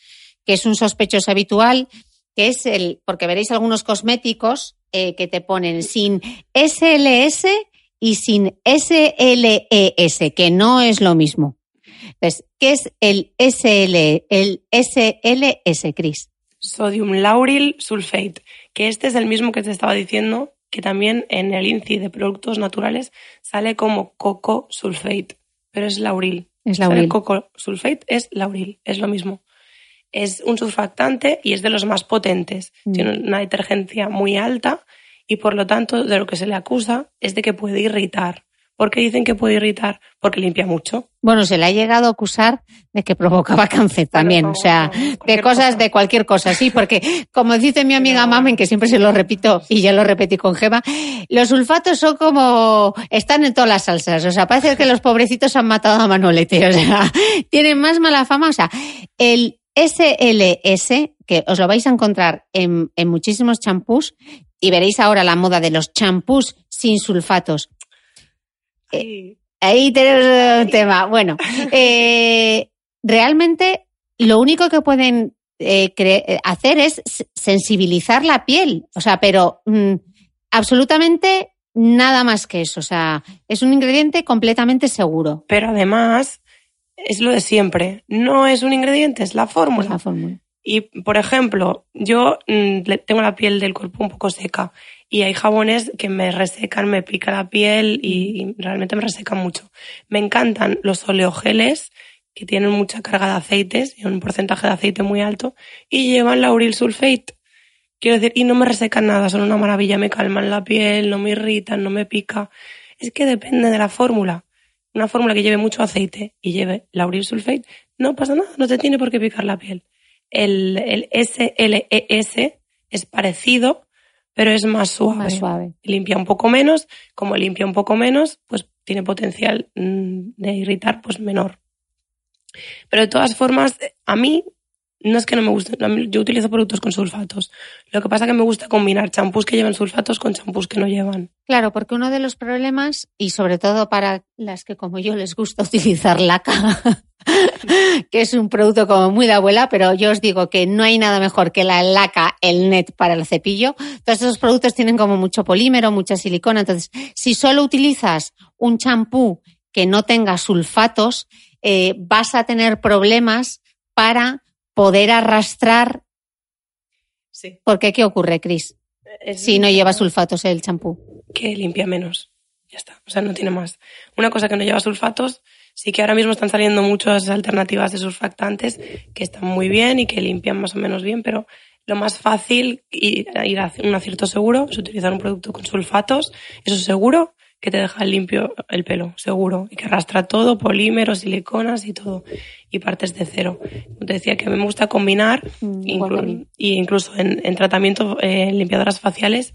que es un sospechoso habitual, que es el, porque veréis algunos cosméticos eh, que te ponen sin SLS y sin SLES, que no es lo mismo. Entonces, ¿qué es el SL, el SLS, Cris? Sodium lauril sulfate, que este es el mismo que te estaba diciendo, que también en el INCI de productos naturales sale como coco sulfate, pero es lauril. Es lauril. coco sulfate es lauril, es lo mismo. Es un surfactante y es de los más potentes. Mm. Tiene una detergencia muy alta y por lo tanto de lo que se le acusa es de que puede irritar. ¿Por qué dicen que puede irritar? Porque limpia mucho. Bueno, se le ha llegado a acusar de que provocaba cáncer también, Bueno, o sea, de cosas, cosa. de cualquier cosa, sí, porque como dice mi amiga Mamen, que siempre se lo repito y ya lo repetí con Gema, los sulfatos son como, están en todas las salsas, o sea, parece que los pobrecitos han matado a Manolete, o sea, (laughs) tienen más mala fama, o sea, el SLS, que os lo vais a encontrar en, en muchísimos champús, y veréis ahora la moda de los champús sin sulfatos. Y Ahí tenemos un tema. Bueno, (laughs) eh, realmente lo único que pueden eh, hacer es sensibilizar la piel. O sea, pero mm, absolutamente nada más que eso. O sea, es un ingrediente completamente seguro. Pero además, es lo de siempre. No es un ingrediente, es la Es fórmula. la fórmula. Y, por ejemplo, yo mm, tengo la piel del cuerpo un poco seca y hay jabones que me resecan, me pica la piel y, y realmente me resecan mucho. Me encantan los oleogeles que tienen mucha carga de aceites y un porcentaje de aceite muy alto y llevan lauril sulfate. Quiero decir, y no me resecan nada, son una maravilla, me calman la piel, no me irritan, no me pica. Es que depende de la fórmula. Una fórmula que lleve mucho aceite y lleve lauril sulfate, no pasa nada, no te tiene por qué picar la piel. El, el SLES es parecido, pero es más suave. Más suave. Limpia un poco menos, como limpia un poco menos, pues tiene potencial mm, de irritar pues menor. Pero de todas formas, a mí no es que no me guste, yo utilizo productos con sulfatos. Lo que pasa es que me gusta combinar champús que llevan sulfatos con champús que no llevan. Claro, porque uno de los problemas, y sobre todo para las que como yo les gusta (laughs) utilizar laca, (laughs) que es un producto como muy de abuela, pero yo os digo que no hay nada mejor que la laca, el net para el cepillo. Todos esos productos tienen como mucho polímero, mucha silicona. Entonces, si solo utilizas un champú que no tenga sulfatos, eh, vas a tener problemas para poder arrastrar. Sí. Porque, ¿qué ocurre, Cris? Si no lleva sulfatos el champú. que limpia menos. Ya está. O sea, no tiene más. Una cosa que no lleva sulfatos, sí que ahora mismo están saliendo muchas alternativas de surfactantes que están muy bien y que limpian más o menos bien, pero lo más fácil y ir a un acierto seguro es utilizar un producto con sulfatos. Eso es seguro que te deja limpio el pelo, seguro. Y que arrastra todo, polímeros, siliconas y todo. Y partes de cero. Te decía que a mí me gusta combinar Mm, inclu- y incluso en, en tratamiento, eh, en limpiadoras faciales,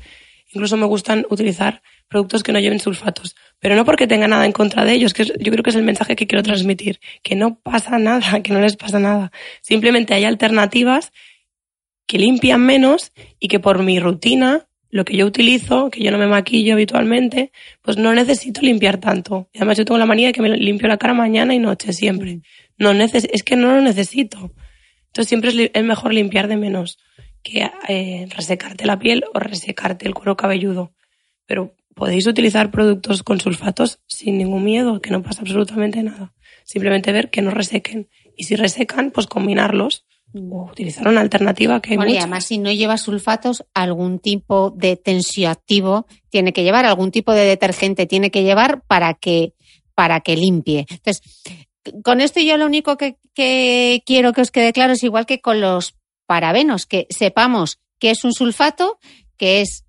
incluso me gustan utilizar productos que no lleven sulfatos. Pero no porque tenga nada en contra de ellos, que es- yo creo que es el mensaje que quiero transmitir, que no pasa (laughs) nada, que no les pasa nada. Simplemente hay alternativas que limpian menos y que por mi rutina, lo que yo utilizo, que yo no me maquillo habitualmente, pues no necesito limpiar tanto. Además yo tengo la manía de que me limpio la cara mañana y noche siempre. No neces es que no lo necesito. Entonces siempre es, mejor limpiar de menos que eh, resecarte la piel o resecarte el cuero cabelludo. Pero podéis utilizar productos con sulfatos sin ningún miedo, que no pasa absolutamente nada. Simplemente ver que no resequen. Y si resecan, pues combinarlos utilizar una alternativa que hay Bueno, y además, si no lleva sulfatos, algún tipo de tensioactivo tiene que llevar, algún tipo de detergente tiene que llevar para que, para que limpie. Entonces, con esto yo lo único que, que quiero que os quede claro es igual que con los parabenos, que sepamos que es un sulfato, que es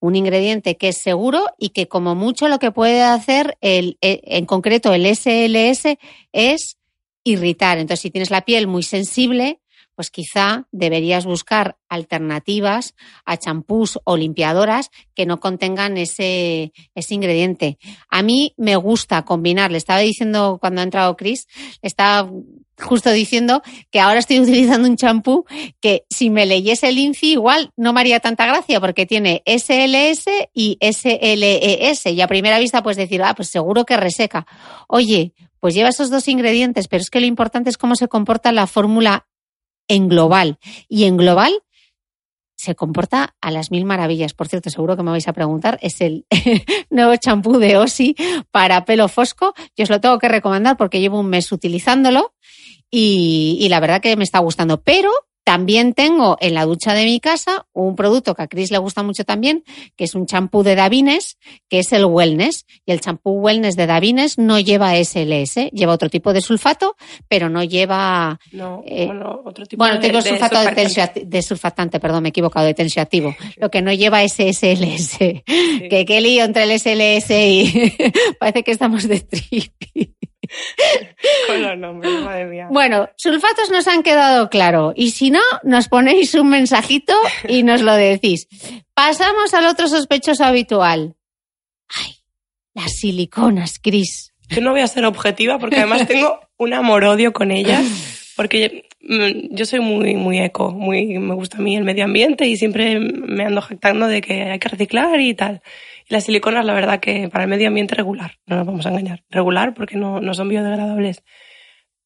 un ingrediente que es seguro y que como mucho lo que puede hacer el, eh, en concreto el SLS es irritar. Entonces, si tienes la piel muy sensible, pues quizá deberías buscar alternativas a champús o limpiadoras que no contengan ese, ese ingrediente. A mí me gusta combinar, le estaba diciendo cuando ha entrado Chris, estaba justo diciendo que ahora estoy (laughs) utilizando un champú que si me leyese el INCI igual no me haría tanta gracia porque tiene SLS y SLES y a primera vista pues decir, ah, pues seguro que reseca. Oye, pues lleva esos dos ingredientes, pero es que lo importante es cómo se comporta la fórmula en global. Y en global se comporta a las mil maravillas. Por cierto, seguro que me vais a preguntar, es el (laughs) nuevo champú de Osi para pelo fosco. Yo os lo tengo que recomendar porque llevo un mes utilizándolo y, y la verdad que me está gustando. Pero también tengo en la ducha de mi casa un producto que a Chris le gusta mucho también, que es un champú de Davines, que es el Wellness. Y el champú Wellness de Davines no lleva SLS, lleva otro tipo de sulfato, pero no lleva No, Eh, bueno, otro tipo bueno, de, tengo de sulfato de, de surfactante, perdón, me he equivocado, de tensioactivo. Lo que no lleva es SLS. Que qué lío entre el SLS y (laughs) parece que estamos de tripi. Con los nombres, madre mía. Bueno, sulfatos nos han quedado claro. Y si no, nos ponéis un mensajito y nos lo decís. Pasamos al otro sospechoso habitual. Ay, las siliconas, Cris. Yo no voy a ser objetiva porque además tengo un amor-odio con ellas. Porque mm, yo soy muy, muy eco, muy, me gusta a mí el medio ambiente y siempre me ando jactando de que hay que reciclar y tal. Las siliconas, la verdad que para el medio ambiente regular, no nos vamos a engañar. Regular porque no, no son biodegradables.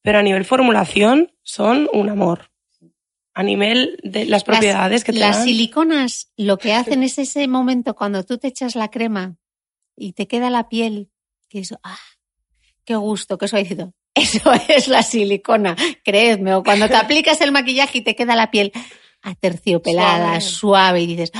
pero a nivel formulación son un amor. A nivel de las propiedades que te Las dan. siliconas lo que hacen es ese momento cuando tú te echas la crema y te queda la piel, que eso, ah, qué gusto, qué suavecito. (laughs) Eso es la silicona, créedme. O cuando te (laughs) aplicas el maquillaje y te queda la piel aterciopelada, Suave. suave, y dices,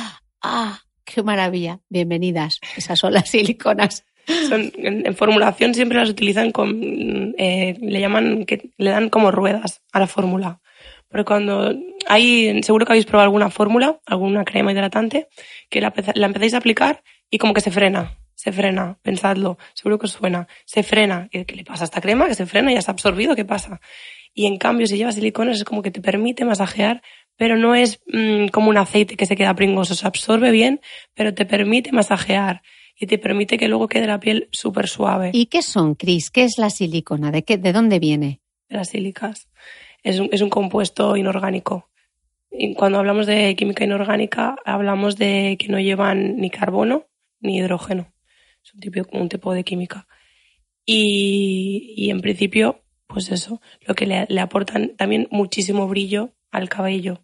ah, qué maravilla, bienvenidas. Esas son las siliconas. Son- en, formulación siempre las utilizan con, eh, le llaman, que le dan como ruedas a la fórmula. Pero cuando hay, seguro que habéis probado alguna fórmula, alguna crema hidratante, que la, la empezáis a aplicar y como que se frena, se frena, pensadlo, seguro que os suena, se frena. ¿Qué, le pasa a esta crema? Que se frena ya está absorbido, ¿qué pasa? Y en cambio, si llevas silicones es como que te permite masajear, pero no es mm, como un aceite que se queda pringoso, se absorbe bien, pero te permite masajear y te permite que luego quede la piel súper suave ¿Y qué son, Cris? ¿Qué es la silicona? ¿De, qué, ¿De dónde viene? de las sílicas. Es un, es un compuesto inorgánico. Y cuando hablamos de química inorgánica, hablamos de que no llevan ni carbono ni hidrógeno. Es un tipo, un tipo de química. Y, y en principio, pues eso, lo que le, le aportan también muchísimo brillo al cabello.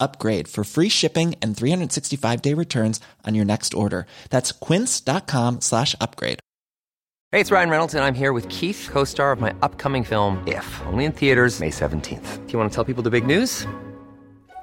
upgrade for free shipping and 365 day returns on your next order. That's quince.com slash upgrade. Hey, it's Ryan Reynolds, and I'm here with Keith, co star of my upcoming film, If, only in theaters, May 17th. Do you want to tell people the big news?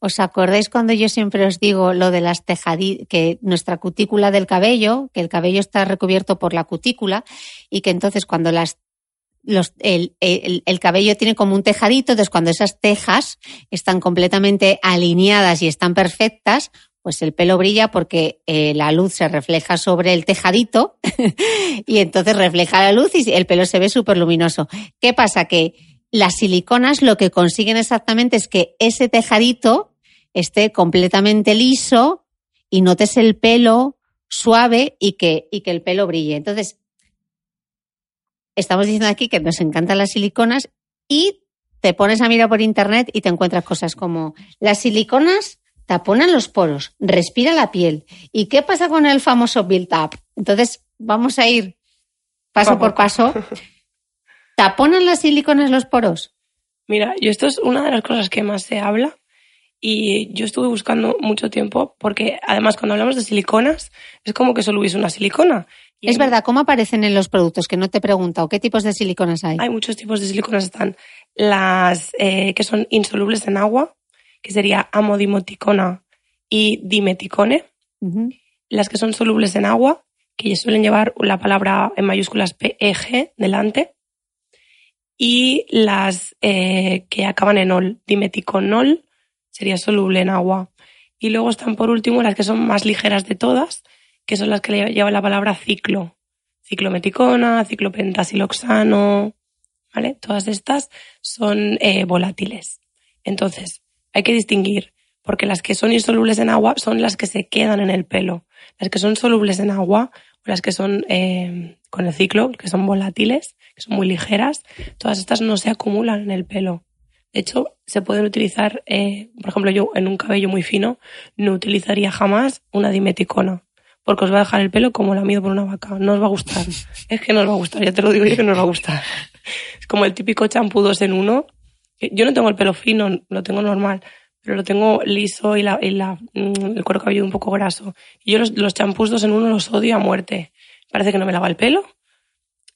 ¿Os acordáis cuando yo siempre os digo lo de las tejaditas, que nuestra cutícula del cabello, que el cabello está recubierto por la cutícula y que entonces cuando las los, el, el, el cabello tiene como un tejadito, entonces cuando esas tejas están completamente alineadas y están perfectas, pues el pelo brilla porque eh, la luz se refleja sobre el tejadito (laughs) y entonces refleja la luz y el pelo se ve súper luminoso. ¿Qué pasa? Que las siliconas lo que consiguen exactamente es que ese tejadito esté completamente liso y notes el pelo suave y que, y que el pelo brille. Entonces, estamos diciendo aquí que nos encantan las siliconas y te pones a mirar por internet y te encuentras cosas como las siliconas taponan los poros, respira la piel. ¿Y qué pasa con el famoso build up? Entonces, vamos a ir paso por paso. (laughs) ¿Taponan las siliconas los poros? Mira, yo esto es una de las cosas que más se habla y yo estuve buscando mucho tiempo porque además cuando hablamos de siliconas es como que solo hubiese una silicona. Y Es verdad, ¿cómo aparecen en los productos? Que no te he preguntado, ¿qué tipos de siliconas hay? Hay muchos tipos de siliconas. Están las eh, que son insolubles en agua, que sería amodimoticona y dimeticone. Las que son solubles en agua, que suelen llevar la palabra en mayúsculas PEG delante. Y las eh, que acaban en ol, dimeticonol, sería soluble en agua. Y luego están por último las que son más ligeras de todas, que son las que le- llevan la palabra ciclo. Ciclometicona, ciclopentasiloxano, ¿vale? Todas estas son eh, volátiles. Entonces, hay que distinguir, porque las que son insolubles en agua son las que se quedan en el pelo. Las que son solubles en agua, o las que son eh, con el ciclo, que son volátiles, que son muy ligeras, todas estas no se acumulan en el pelo. De hecho, se pueden utilizar, eh, por ejemplo, yo en un cabello muy fino no utilizaría jamás una dimeticona, porque os va a dejar el pelo como lamido por una vaca. No os va a gustar. (laughs) es que no os va a gustar, ya te lo digo yo que no os va a gustar. Es como el típico champú dos en uno. Yo no tengo el pelo fino, lo tengo normal, pero lo tengo liso y, la, y la, mm, el cuero cabelludo un poco graso. Y yo los, los champús dos en uno los odio a muerte. Parece que no me lava el pelo.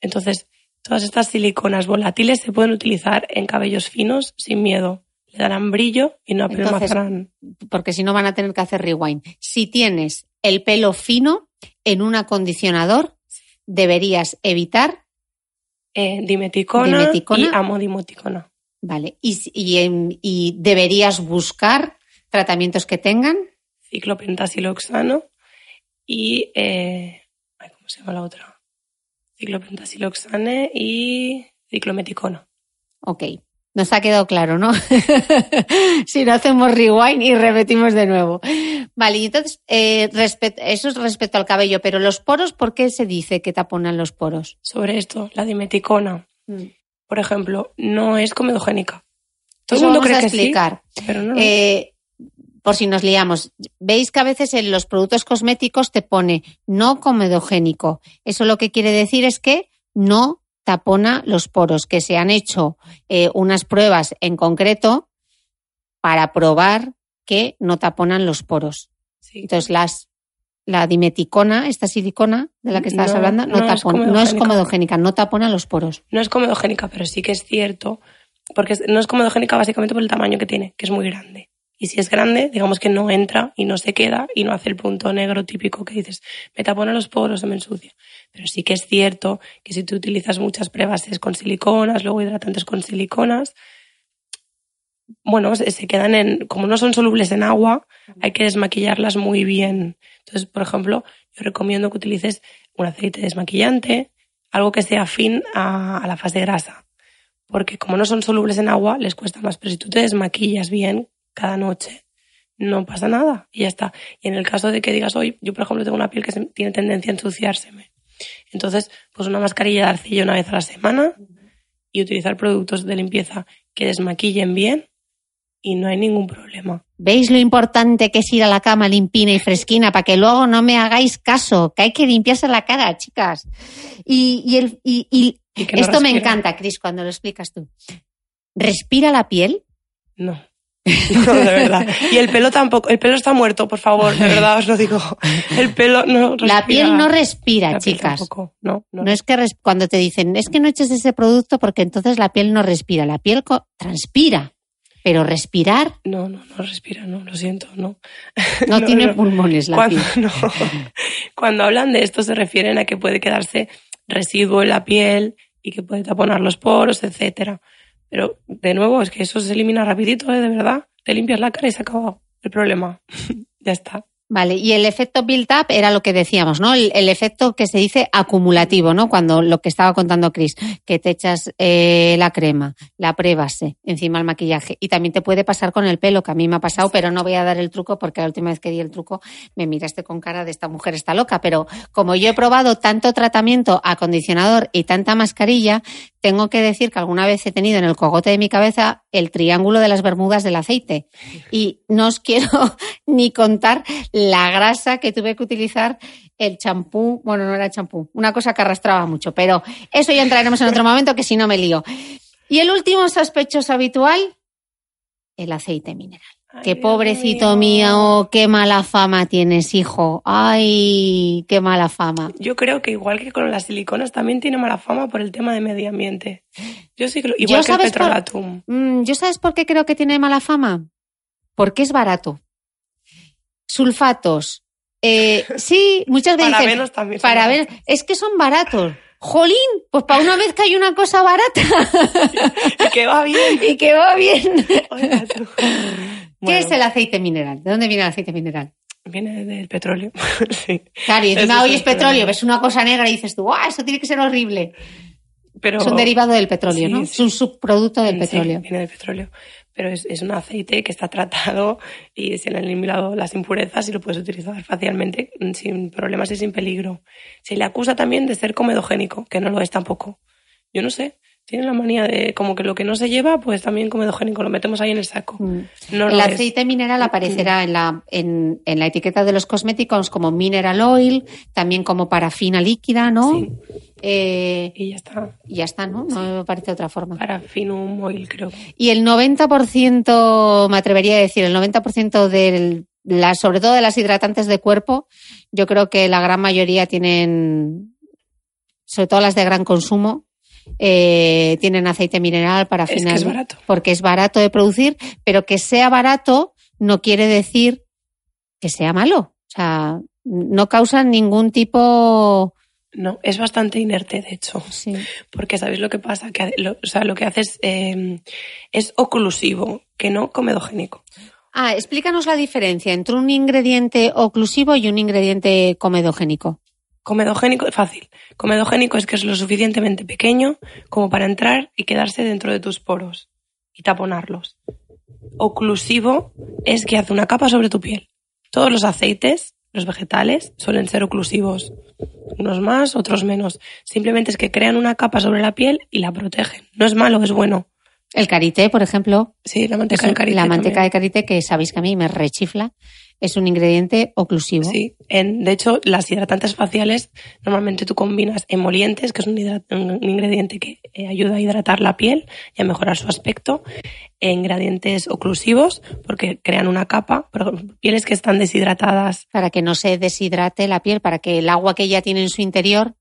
Entonces, todas estas siliconas volátiles se pueden utilizar en cabellos finos sin miedo. le darán brillo y no apelmazarán. porque si no van a tener que hacer rewind. Si tienes el pelo fino en un acondicionador, deberías evitar Eh, dimeticona, Dimeticona. y amodimoticona. Vale. Y, y, deberías buscar tratamientos que tengan. ciclopentasiloxano y eh, ay, ¿cómo se llama la otra? Ciclopentasiloxane y ciclometicona. Ok. Nos ha quedado claro, ¿no? (laughs) si no hacemos rewind y repetimos de nuevo. Vale, y entonces, eh, eso es respecto al cabello, pero los poros, ¿por qué se dice que taponan los poros? Sobre esto, la dimeticona, por ejemplo, no es comedogénica. Todo Eso el mundo vamos cree a que sí, explicar. pero no. Eh, por si nos liamos, veis que a veces en los productos cosméticos te pone no comedogénico. Eso lo que quiere decir es que no tapona los poros, que se han hecho eh, unas pruebas en concreto para probar que no taponan los poros. Sí. Entonces, las, la dimeticona, esta silicona de la que estabas No, hablando, no, no es tapona- no es comedogénica. no tapona los poros. No es comedogénica, pero sí que es cierto, porque no es comedogénica básicamente por el tamaño que tiene, que es muy grande. Y si es grande, digamos que no entra y no se queda y no hace el punto negro típico que dices, me tapona los poros, se me ensucia. Pero sí que es cierto que si tú utilizas muchas prebases con siliconas, luego hidratantes con siliconas, bueno, se, se quedan en, como no son solubles en agua, hay que desmaquillarlas muy bien. Entonces, por ejemplo, yo recomiendo que utilices un aceite desmaquillante, algo que sea afín a, a la fase grasa. Porque como no son solubles en agua, les cuesta más. Pero si tú te desmaquillas bien cada noche, no pasa nada y ya está. Y en el caso de que digas, hoy, yo por ejemplo tengo una piel que se- tiene tendencia a ensuciárseme. Entonces, pues una mascarilla de arcilla una vez a la semana y utilizar productos de limpieza que desmaquillen bien y no hay ningún problema. ¿Veis lo importante que es ir a la cama limpina y fresquina para que luego no me hagáis caso? Que hay que limpiarse la cara, chicas. Y, y el, y, y no esto me encanta, Cris, cuando lo explicas tú. ¿Respira la piel? No. No, de verdad. Y el pelo tampoco. El pelo está muerto, por favor, de verdad os lo digo. El pelo no respira. La piel no respira, La chicas. tampoco. No, no. No es que cuando te dicen, es que no eches ese producto porque entonces la piel no respira. La piel transpira, pero respirar No, no, no respira, no, lo siento, no. no, No, tiene pulmones la Cuando, piel. Cuando hablan de esto se refieren a que puede quedarse residuo en la piel y que puede taponar los poros, etcétera. Pero, de nuevo, es que eso se elimina rapidito, ¿eh? de verdad. Te limpias la cara y se ha acabado el problema. (laughs) ya está. Vale, y el efecto build-up era lo que decíamos, ¿no? El, el efecto que se dice acumulativo, ¿no? Cuando lo que estaba contando Chris, que te echas eh, la crema, la prebase, encima el maquillaje. Y también te puede pasar con el pelo, que a mí me ha pasado, pero no voy a dar el truco porque la última vez que di el truco me miraste con cara de esta mujer está loca. Pero como yo he probado tanto tratamiento, acondicionador y tanta mascarilla, tengo que decir que alguna vez he tenido en el cogote de mi cabeza el triángulo de las bermudas del aceite. Y no os quiero (laughs) ni contar la grasa que tuve que utilizar el champú, bueno, no era champú, una cosa que arrastraba mucho, pero eso ya entraremos en otro momento que si no me lío. Y el último sospechoso habitual, el aceite mineral. Ay, Qué pobrecito mío, qué mala fama tienes, hijo. Ay, qué mala fama. Yo creo que igual que con las siliconas también tiene mala fama por el tema de medio ambiente. Yo sí igual que el ¿sabes por- petrolatum. Mm, ¿Yo sabes por qué creo que tiene mala fama? Porque es barato. Sulfatos. Eh, sí, muchas veces. Parabenos también es que son baratos. Jolín, pues para una vez que hay una cosa barata (laughs) Y que va bien. (laughs) y que va bien. Oiga, tú. ¿Qué Bueno, es el aceite mineral? ¿De dónde viene el aceite mineral? Viene del petróleo. (laughs) sí. Claro, y encima Eso hoy es es petróleo, ves una cosa negra y dices tú, ¡ah, eso tiene que ser horrible! Pero, Es un derivado del petróleo, Sí, ¿no? sí. Es un subproducto del petróleo. viene del petróleo. Pero es, es un aceite que está tratado y se le han eliminado las impurezas y lo puedes utilizar fácilmente, mm, sin problemas y sin peligro. Se le acusa también de ser comedogénico, que no lo es tampoco. Yo no sé. Tiene la manía de como que lo que no se lleva, pues también comedogénico, lo metemos ahí en el saco. Mm. No el es. aceite mineral aparecerá en la, en, en la etiqueta de los cosméticos como mineral oil, también como parafina líquida, ¿no? Sí. Eh, Y ya está. y ya está, ¿no? No me parece otra forma. Parafinum oil, creo. Y el 90%, me atrevería a decir, el 90% de las, sobre todo de las hidratantes de cuerpo, yo creo que la gran mayoría tienen, sobre todo las de gran consumo, eh, tienen aceite mineral para Es que fines es barato. porque es barato de producir, pero que sea barato no quiere decir que sea malo. O sea, no causan ningún tipo. No, es bastante inerte, de hecho. Sí. Porque ¿sabéis lo que pasa? Que lo, o sea, lo que hace es, eh, es oclusivo, que no comedogénico. Ah, explícanos la diferencia entre un ingrediente oclusivo y un ingrediente comedogénico. Comedogénico es fácil. Comedogénico es que es lo suficientemente pequeño como para entrar y quedarse dentro de tus poros y taponarlos. Oclusivo es que hace una capa sobre tu piel. Todos los aceites, los vegetales, suelen ser oclusivos. Unos más, otros menos. Simplemente es que crean una capa sobre la piel y la protegen. No es malo, es bueno. El karité, por ejemplo, Sí, la manteca de karité la manteca también. de karité, que sabéis que a mí me rechifla, es un ingrediente oclusivo. Sí, en, de hecho, las hidratantes faciales normalmente tú combinas emolientes, que es un, un ingrediente que eh, ayuda a hidratar la piel y a mejorar su aspecto, e ingredientes oclusivos, porque crean una capa, por ejemplo, pieles que están deshidratadas, Para que no se deshidrate la piel, para que el agua que ella tiene en su interior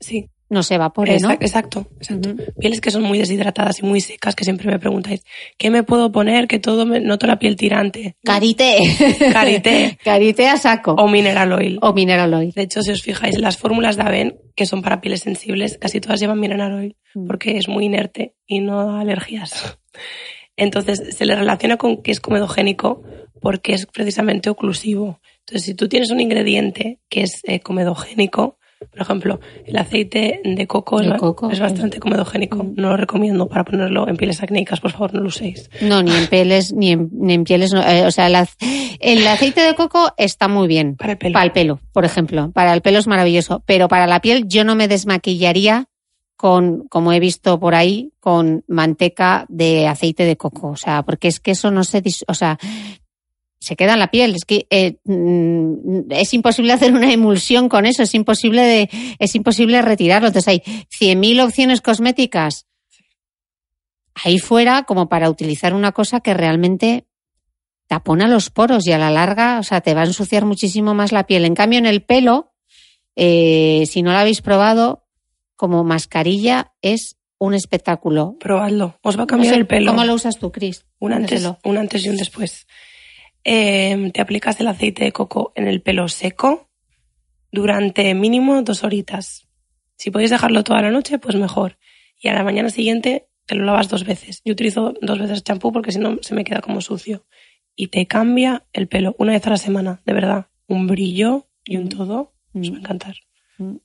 sí, no se evapore, ¿no? Exact- exacto, exacto. Pieles que son muy deshidratadas y muy secas, que siempre me preguntáis, ¿qué me puedo poner que todo me noto la piel tirante? Karité. (laughs) Karité. Karité a saco. O mineral oil. O mineral oil. De hecho, si os fijáis, las fórmulas de Aven, que son para pieles sensibles, casi todas llevan mineral oil, Mm. porque es muy inerte y no da alergias. Entonces, se le relaciona con que es comedogénico porque es precisamente oclusivo. Entonces, si tú tienes un ingrediente que es eh, comedogénico, por ejemplo, el aceite de coco, es, coco, bastante comedogénico. Mm. No lo recomiendo para ponerlo en pieles acnéicas, por favor, no lo uséis. No, ni en pieles, ni en, ni en pieles. no, eh, o sea, el aceite de coco está muy bien. Para el pelo. Para el pelo, por ejemplo. Para el pelo es maravilloso. Pero para la piel yo no me desmaquillaría con, como he visto por ahí, con manteca de aceite de coco. O sea, porque es que eso no se, dis- o sea, se queda en la piel. Es que eh, mm, es imposible hacer una emulsión con eso. Es imposible de, es imposible retirarlo. Entonces hay 100.000 opciones cosméticas ahí fuera como para utilizar una cosa que realmente tapona los poros y a la larga, o sea, te va a ensuciar muchísimo más la piel. En cambio, en el pelo, eh, si no lo habéis probado, como mascarilla es un espectáculo. Probadlo. Os va a cambiar el pelo. ¿Cómo lo usas tú, Cris? Un antes, un antes y un después. Eh, te aplicas el aceite de coco en el pelo seco durante mínimo dos horitas. Si podéis dejarlo toda la noche, pues mejor. Y a la mañana siguiente te lo lavas dos veces. Yo utilizo dos veces champú porque si no se me queda como sucio. Y te cambia el pelo una vez a la semana, de verdad. Un brillo y un todo. Os va a encantar. Mm.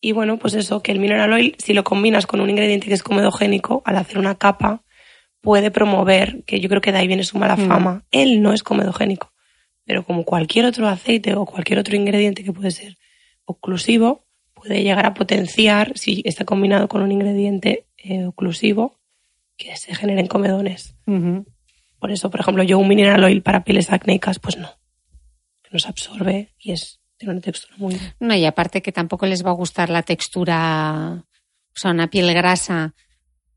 Y bueno, pues eso, que el mineral oil, si lo combinas con un ingrediente que es comedogénico, al hacer una capa, puede promover, que yo creo que de ahí viene su mala Mm. fama. Él no es comedogénico, pero como cualquier otro aceite o cualquier otro ingrediente que puede ser oclusivo, puede llegar a potenciar, si está combinado con un ingrediente eh, oclusivo, que se generen comedones. Por eso, por ejemplo, yo un mineral oil para pieles acnéicas, pues no. Que nos absorbe y es, tiene una textura muy... No, y aparte que tampoco les va a gustar la textura, o sea, una piel grasa,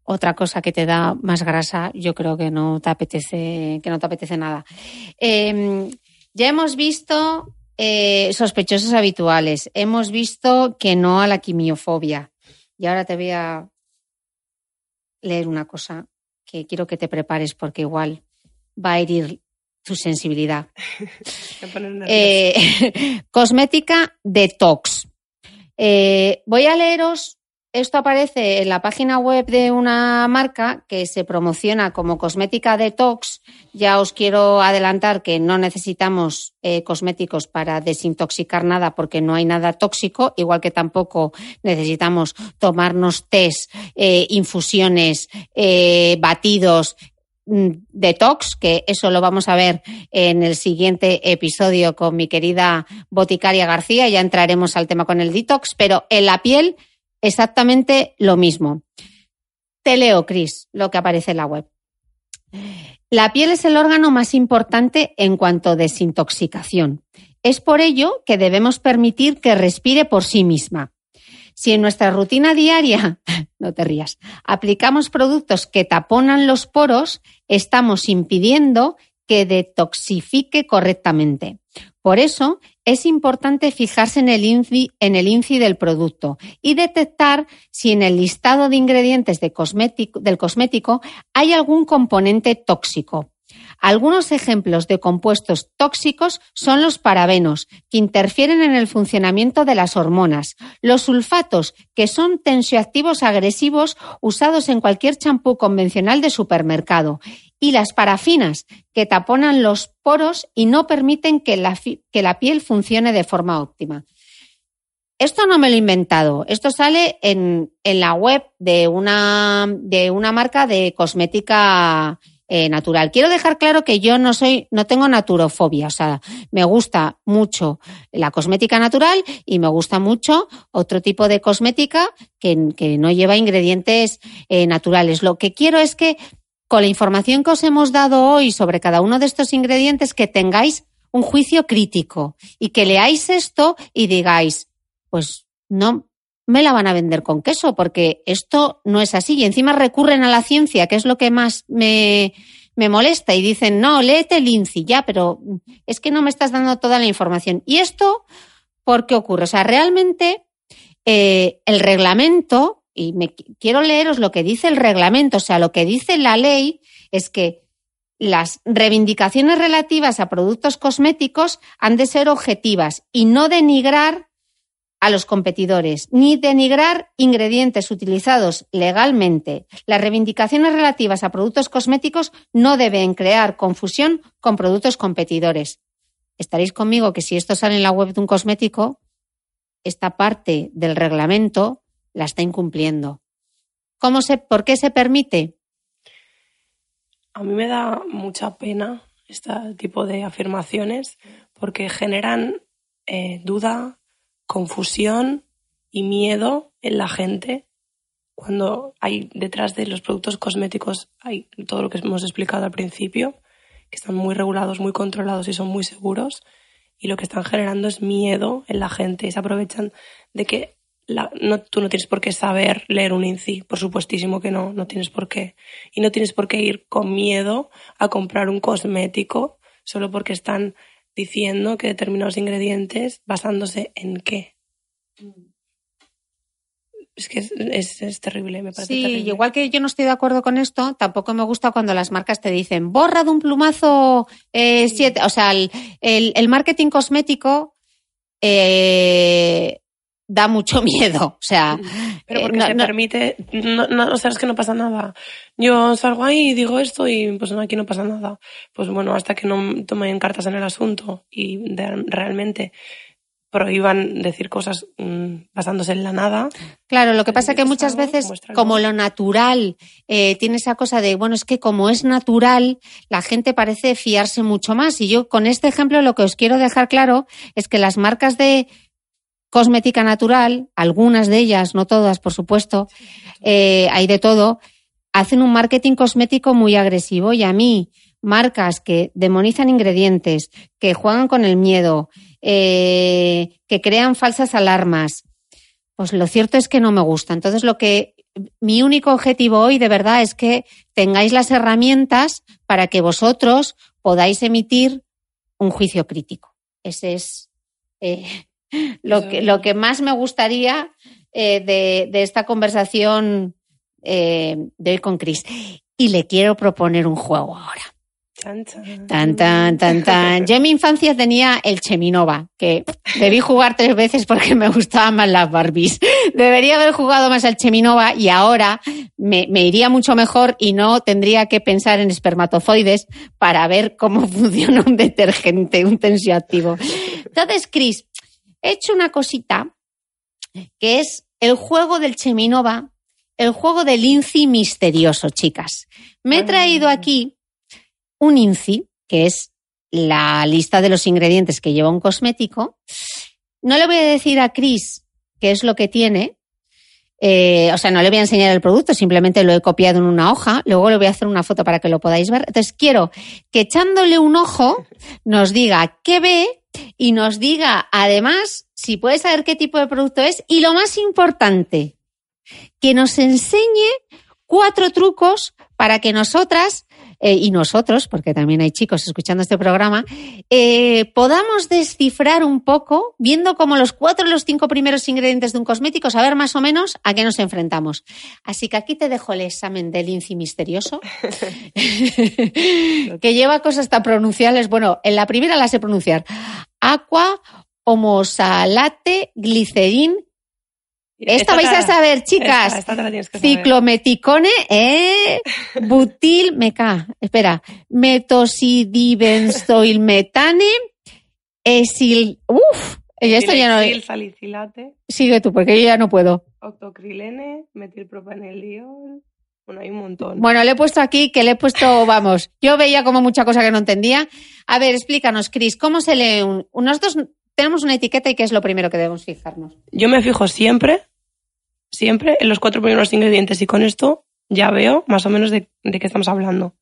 otra cosa que te da más grasa, yo creo que no te apetece, que no te apetece nada. Eh, ya hemos visto eh, sospechosos habituales, hemos visto que no a la quimiofobia. Y ahora te voy a leer una cosa que quiero que te prepares porque igual va a herir tu sensibilidad. (laughs) Eh, (laughs) cosmética detox. Eh, voy a leeros, esto aparece en la página web de una marca que se promociona como cosmética detox. Ya os quiero adelantar que no necesitamos eh, cosméticos para desintoxicar nada porque no hay nada tóxico, igual que tampoco necesitamos tomarnos test, eh, infusiones, eh, batidos, mm, detox, que eso lo vamos a ver en el siguiente episodio con mi querida boticaria García, ya entraremos al tema con el detox, pero en la piel exactamente lo mismo. Te leo, Cris, lo que aparece en la web. La piel es el órgano más importante en cuanto a desintoxicación. Es por ello que debemos permitir que respire por sí misma. Si en nuestra rutina diaria, (laughs) no te rías, aplicamos productos que taponan los poros, estamos impidiendo que detoxifique correctamente. Por eso es importante fijarse en el, INCI del producto y detectar si en el listado de ingredientes del cosmético hay algún componente tóxico. Algunos ejemplos de compuestos tóxicos son los parabenos, que interfieren en el funcionamiento de las hormonas, los sulfatos, que son tensioactivos agresivos usados en cualquier champú convencional de supermercado, y las parafinas, que taponan los poros y no permiten que la, piel funcione de forma óptima. Esto no me lo he inventado. Esto sale en, la web de una marca de cosmética eh, natural. Quiero dejar claro que yo no soy, no tengo naturofobia, o sea, me gusta mucho la cosmética natural y me gusta mucho otro tipo de cosmética que, no lleva ingredientes eh, naturales. Lo que quiero es que con la información que os hemos dado hoy sobre cada uno de estos ingredientes, que tengáis un juicio crítico y que leáis esto y digáis, pues no me la van a vender con queso, porque esto no es así. Y encima recurren a la ciencia, que es lo que más me, me molesta, y dicen, no, léete el INCI, ya, pero es que no me estás dando toda la información. ¿Y esto por qué ocurre? O sea, realmente eh, el reglamento y me, quiero leeros lo que dice el reglamento, o sea, lo que dice la ley es que las reivindicaciones relativas a productos cosméticos han de ser objetivas y no denigrar a los competidores, ni denigrar ingredientes utilizados legalmente. Las reivindicaciones relativas a productos cosméticos no deben crear confusión con productos competidores. Estaréis conmigo que si esto sale en la web de un cosmético, esta parte del reglamento la está incumpliendo. ¿Cómo se, ¿Por qué se permite? A mí me da mucha pena este tipo de afirmaciones porque generan eh, duda, confusión y miedo en la gente. Cuando hay detrás de los productos cosméticos hay todo lo que hemos explicado al principio, que están muy regulados, muy controlados y son muy seguros. Y lo que están generando es miedo en la gente. Y se aprovechan de que no, tú no tienes por qué saber leer un INCI, por supuestísimo que no, no tienes por qué. Y no tienes por qué ir con miedo a comprar un cosmético solo porque están diciendo que determinados ingredientes basándose en qué. Es que es, terrible, me parece. Sí, terrible. igual que yo no estoy de acuerdo con esto, tampoco me gusta cuando las marcas te dicen borra de un plumazo eh, siete. O sea, el, el, marketing cosmético eh, da mucho (laughs) miedo. O sea, pero eh, porque no, permite, no, o sea, es que no pasa nada. Yo salgo ahí y digo esto y pues aquí no pasa nada. Pues bueno, hasta que no tomen cartas en el asunto y realmente prohíban decir cosas mm, basándose en la nada. Claro, lo que pasa es que muchas veces, como lo natural, eh, tiene esa cosa de, bueno, es que como es natural, la gente parece fiarse mucho más. Y yo con este ejemplo lo que os quiero dejar claro es que las marcas de cosmética natural, algunas de ellas, no todas, por supuesto, eh, hay de todo, hacen un marketing cosmético muy agresivo y a mí marcas que demonizan ingredientes, que juegan con el miedo, eh, que crean falsas alarmas, pues lo cierto es que no me gusta. Entonces lo que mi único objetivo hoy de verdad es que tengáis las herramientas para que vosotros podáis emitir un juicio crítico. Ese es eh, lo, que, lo que más me gustaría eh, de, de, esta conversación eh, de hoy con Chris. Y le quiero proponer un juego ahora. Tan, tan, tan, tan. (laughs) Yo en mi infancia tenía el Cheminova, que debí jugar tres veces porque me gustaban más las Barbies. Debería haber jugado más al Cheminova y ahora me, me, iría mucho mejor y no tendría que pensar en espermatozoides para ver cómo (laughs) funciona un detergente, un tensioactivo. Entonces, Chris, he hecho una cosita que es el juego del Cheminova, el juego del INCI misterioso, chicas. Me he traído aquí un INCI, que es la lista de los ingredientes que lleva un cosmético. No le voy a decir a Chris qué es lo que tiene, eh, o sea, no le voy a enseñar el producto, simplemente lo he copiado en una hoja, luego le voy a hacer una foto para que lo podáis ver. Entonces quiero que echándole un ojo nos diga qué ve y nos diga además si puede saber qué tipo de producto es y lo más importante, que nos enseñe cuatro trucos para que nosotras eh, y nosotros, porque también hay chicos escuchando este programa, eh, podamos descifrar un poco, viendo como los cuatro o los cinco primeros ingredientes de un cosmético, saber más o menos a qué nos enfrentamos. Así que aquí te dejo el examen del INCI misterioso, (laughs) que lleva cosas tan pronunciables. Bueno, en la primera la sé pronunciar. Aqua, homosalate, glicerín, esta vais a saber, chicas. Esta, esta que. Ciclometicone, eh, butil, meca, espera, metosidibenzoilmetane, esil, uff, esto ya no, Silexil, salicilate, sigue tú, porque yo ya no puedo. octocrilene, metilpropanediol. Bueno, hay un montón. Bueno, le he puesto aquí, que le he puesto, vamos, yo veía como mucha cosa que no entendía. A ver, explícanos, Cris, ¿cómo se lee un, nosotros tenemos una etiqueta y qué es lo primero que debemos fijarnos? Yo me fijo siempre, siempre en los cuatro primeros ingredientes y con esto ya veo más o menos de, qué estamos hablando.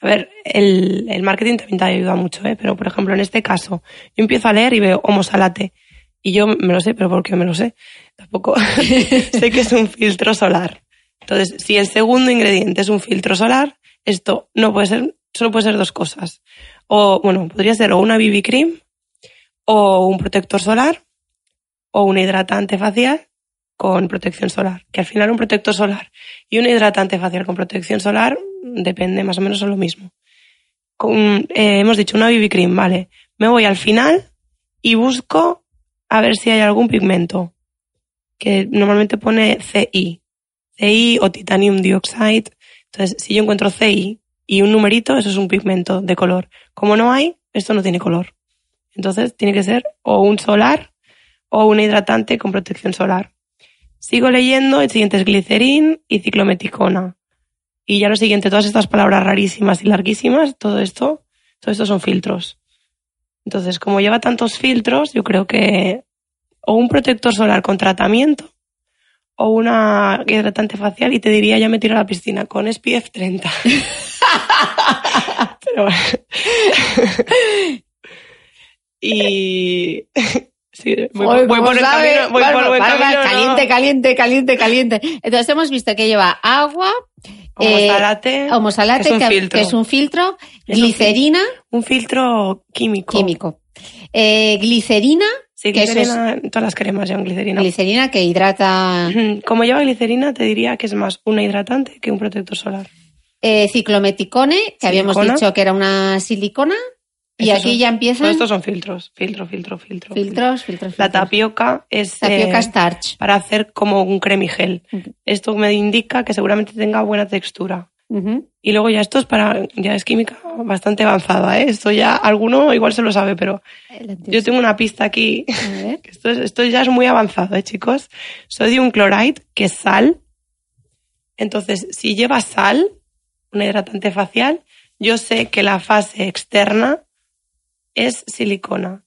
A ver, el, el marketing también te ayuda mucho, ¿eh? pero por ejemplo en este caso, yo empiezo a leer y veo homosalate y yo me lo sé, pero ¿por qué me lo sé? Tampoco (laughs) sé que es un filtro solar. Entonces, si el segundo ingrediente es un filtro solar, esto no puede ser, solo puede ser dos cosas. O, bueno, podría ser o una BB cream, o un protector solar, o un hidratante facial con protección solar. Que al final un protector solar y un hidratante facial con protección solar depende más o menos son lo mismo. Eh, hemos dicho una BB cream, vale. Me voy al final y busco a ver si hay algún pigmento. Que normalmente pone CI. CI o titanium dioxide. Entonces, si yo encuentro CI y un numerito, eso es un pigmento de color. Como no hay, esto no tiene color. Entonces, tiene que ser o un solar o un hidratante con protección solar. Sigo leyendo, el siguiente es glicerín y ciclometicona. Y ya lo siguiente, todas estas palabras rarísimas y larguísimas, todo esto, todo esto son filtros. Entonces, como lleva tantos filtros, yo creo que o un protector solar con tratamiento o una hidratante facial y te diría ya me tiro a la piscina con SPF 30. (laughs) Pero bueno. (laughs) y sí, voy, voy ¿cómo por el sabe? camino, voy Bueno, por buen ¿no? Caliente, caliente, caliente, caliente. Entonces hemos visto que lleva agua, eh, Homosalate, homosalate, que es un que, filtro. que es un filtro, Es un glicerina, un filtro químico. químico. Eh, glicerina, Sí, que eso es glicerina, todas las cremas llevan glicerina. glicerina que hidrata. Como lleva glicerina, te diría que es más una hidratante que un protector solar. eh, ciclometicone, que habíamos dicho que era una silicona, y Estos aquí son- ya empiezan estos son filtros. Filtro, filtro, filtro. filtros, filtros, La filtros. tapioca es Tapioca eh, starch. para hacer como un cremigel. Esto me indica que seguramente tenga buena textura. Y luego ya esto es para, ya es química bastante avanzada, ¿eh? Esto ya, alguno igual se lo sabe, pero yo tengo una pista aquí. A ver. (laughs) que Esto, es- esto ya es muy avanzado, ¿eh, chicos? Sodium chloride, que es sal. Entonces, si lleva sal, un hidratante facial, yo sé que la fase externa es silicona.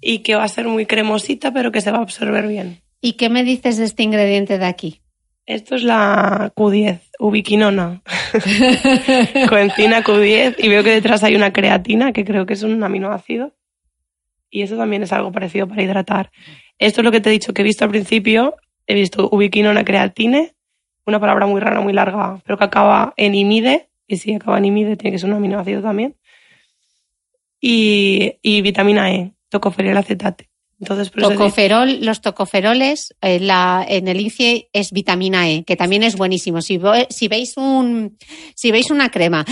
Y que va a ser muy cremosita, pero que se va a absorber bien. ¿Y qué me dices de este ingrediente de aquí? Esto es la Q10, ubiquinona. (laughs) Coenzina Q10. Y veo que detrás hay una creatina, que creo que es un aminoácido. Y eso también es algo parecido para hidratar. Esto es lo que te he dicho que he visto al principio. He visto ubiquinona creatine, una palabra muy rara, muy larga, pero que acaba en imide. Y si acaba en imide, tiene que ser un aminoácido también. Y, y vitamina E, tocoferol acetate. Entonces, por eso Tocoferol, los tocoferoles, eh, la, en el INCIE es vitamina E, que también es buenísimo. Si, si veis un, si veis una crema,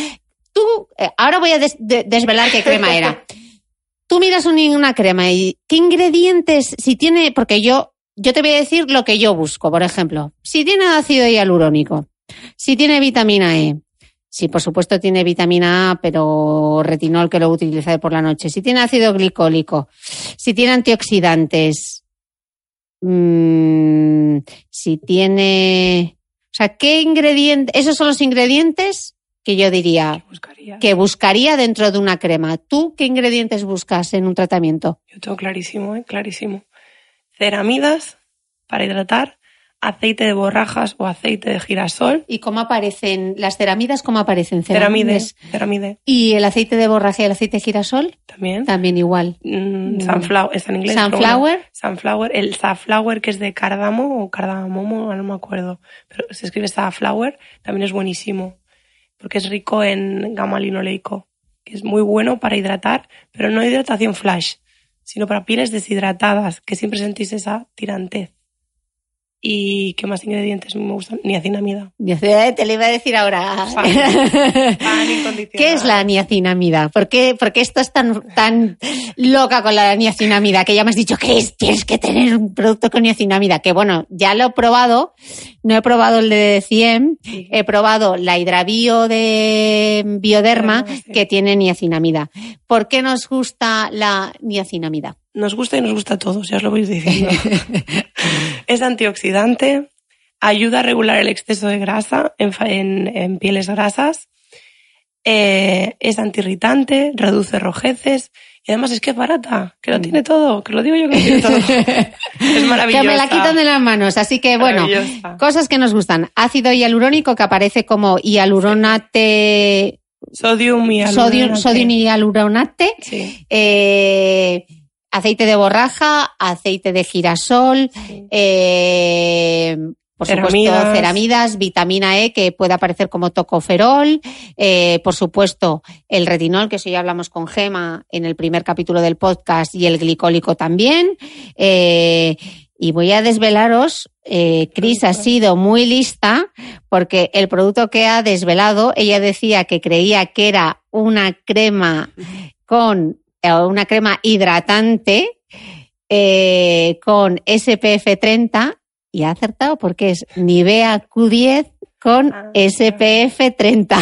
tú, eh, ahora voy a des- de- desvelar qué crema era. (laughs) Tú miras un- una crema y qué ingredientes, si tiene, porque yo, yo te voy a decir lo que yo busco, por ejemplo, si tiene ácido hialurónico, si tiene vitamina E, si por supuesto tiene vitamina A, pero retinol que lo utiliza por la noche, si tiene ácido glicólico, si tiene antioxidantes, mm, si tiene, o sea, ¿qué ingredientes? Esos son los ingredientes que yo diría buscaría. que buscaría dentro de una crema. ¿Tú qué ingredientes buscas en un tratamiento? Yo tengo clarísimo, ¿eh? clarísimo. Ceramidas para hidratar, aceite de borrajas o aceite de girasol. ¿Y cómo aparecen las ceramidas? ¿Cómo aparecen? Ceramide, Ceramides. ceramide ¿Y el aceite de borraje y el aceite de girasol? también. También igual. Mm, sunflower, está en inglés. Sunflower. Sunflower, el safflower que es de cardámomo o cardamomo, no me acuerdo. Pero se escribe safflower, también es buenísimo. porque es rico en gamma linoleico, que es muy bueno para hidratar, pero no hidratación flash, sino para pieles deshidratadas, que siempre sentís esa tirantez. ¿Y qué más ingredientes me gustan? Niacinamida. Te lo iba a decir ahora. ¿Qué es la niacinamida? ¿Por qué, por qué estás tan, tan loca con la niacinamida? Que ya me has dicho que es, tienes que tener un producto con niacinamida. Que bueno, ya lo he probado. No he probado el de 100. He probado la hidrabio de Bioderma que tiene niacinamida. ¿Por qué nos gusta la niacinamida? Nos gusta y nos gusta a todos, ya os lo voy diciendo. (laughs) es antioxidante, ayuda a regular el exceso de grasa en, pieles grasas, eh, es antiirritante, reduce rojeces y además es que es barata, que lo mm. tiene todo, que lo digo yo que lo tiene todo. (laughs) es maravilloso. Que me la quitan de las manos, así que bueno, cosas que nos gustan. Ácido hialurónico que aparece como hialuronate... Sodium y Sodium, sodium y hialuronate. Sí. Eh, aceite de borraja, aceite de girasol, eh, por supuesto, ceramidas, vitamina E, que puede aparecer como tocoferol, eh, por supuesto, el retinol, que eso ya hablamos con Gema en el primer capítulo del podcast, y el glicólico también. Eh, y voy a desvelaros, eh, Cris ha sido muy lista porque el producto que ha desvelado, ella decía que creía que era una crema con una crema hidratante eh, con SPF 30 y ha acertado porque es Nivea Q10 con ah. SPF 30.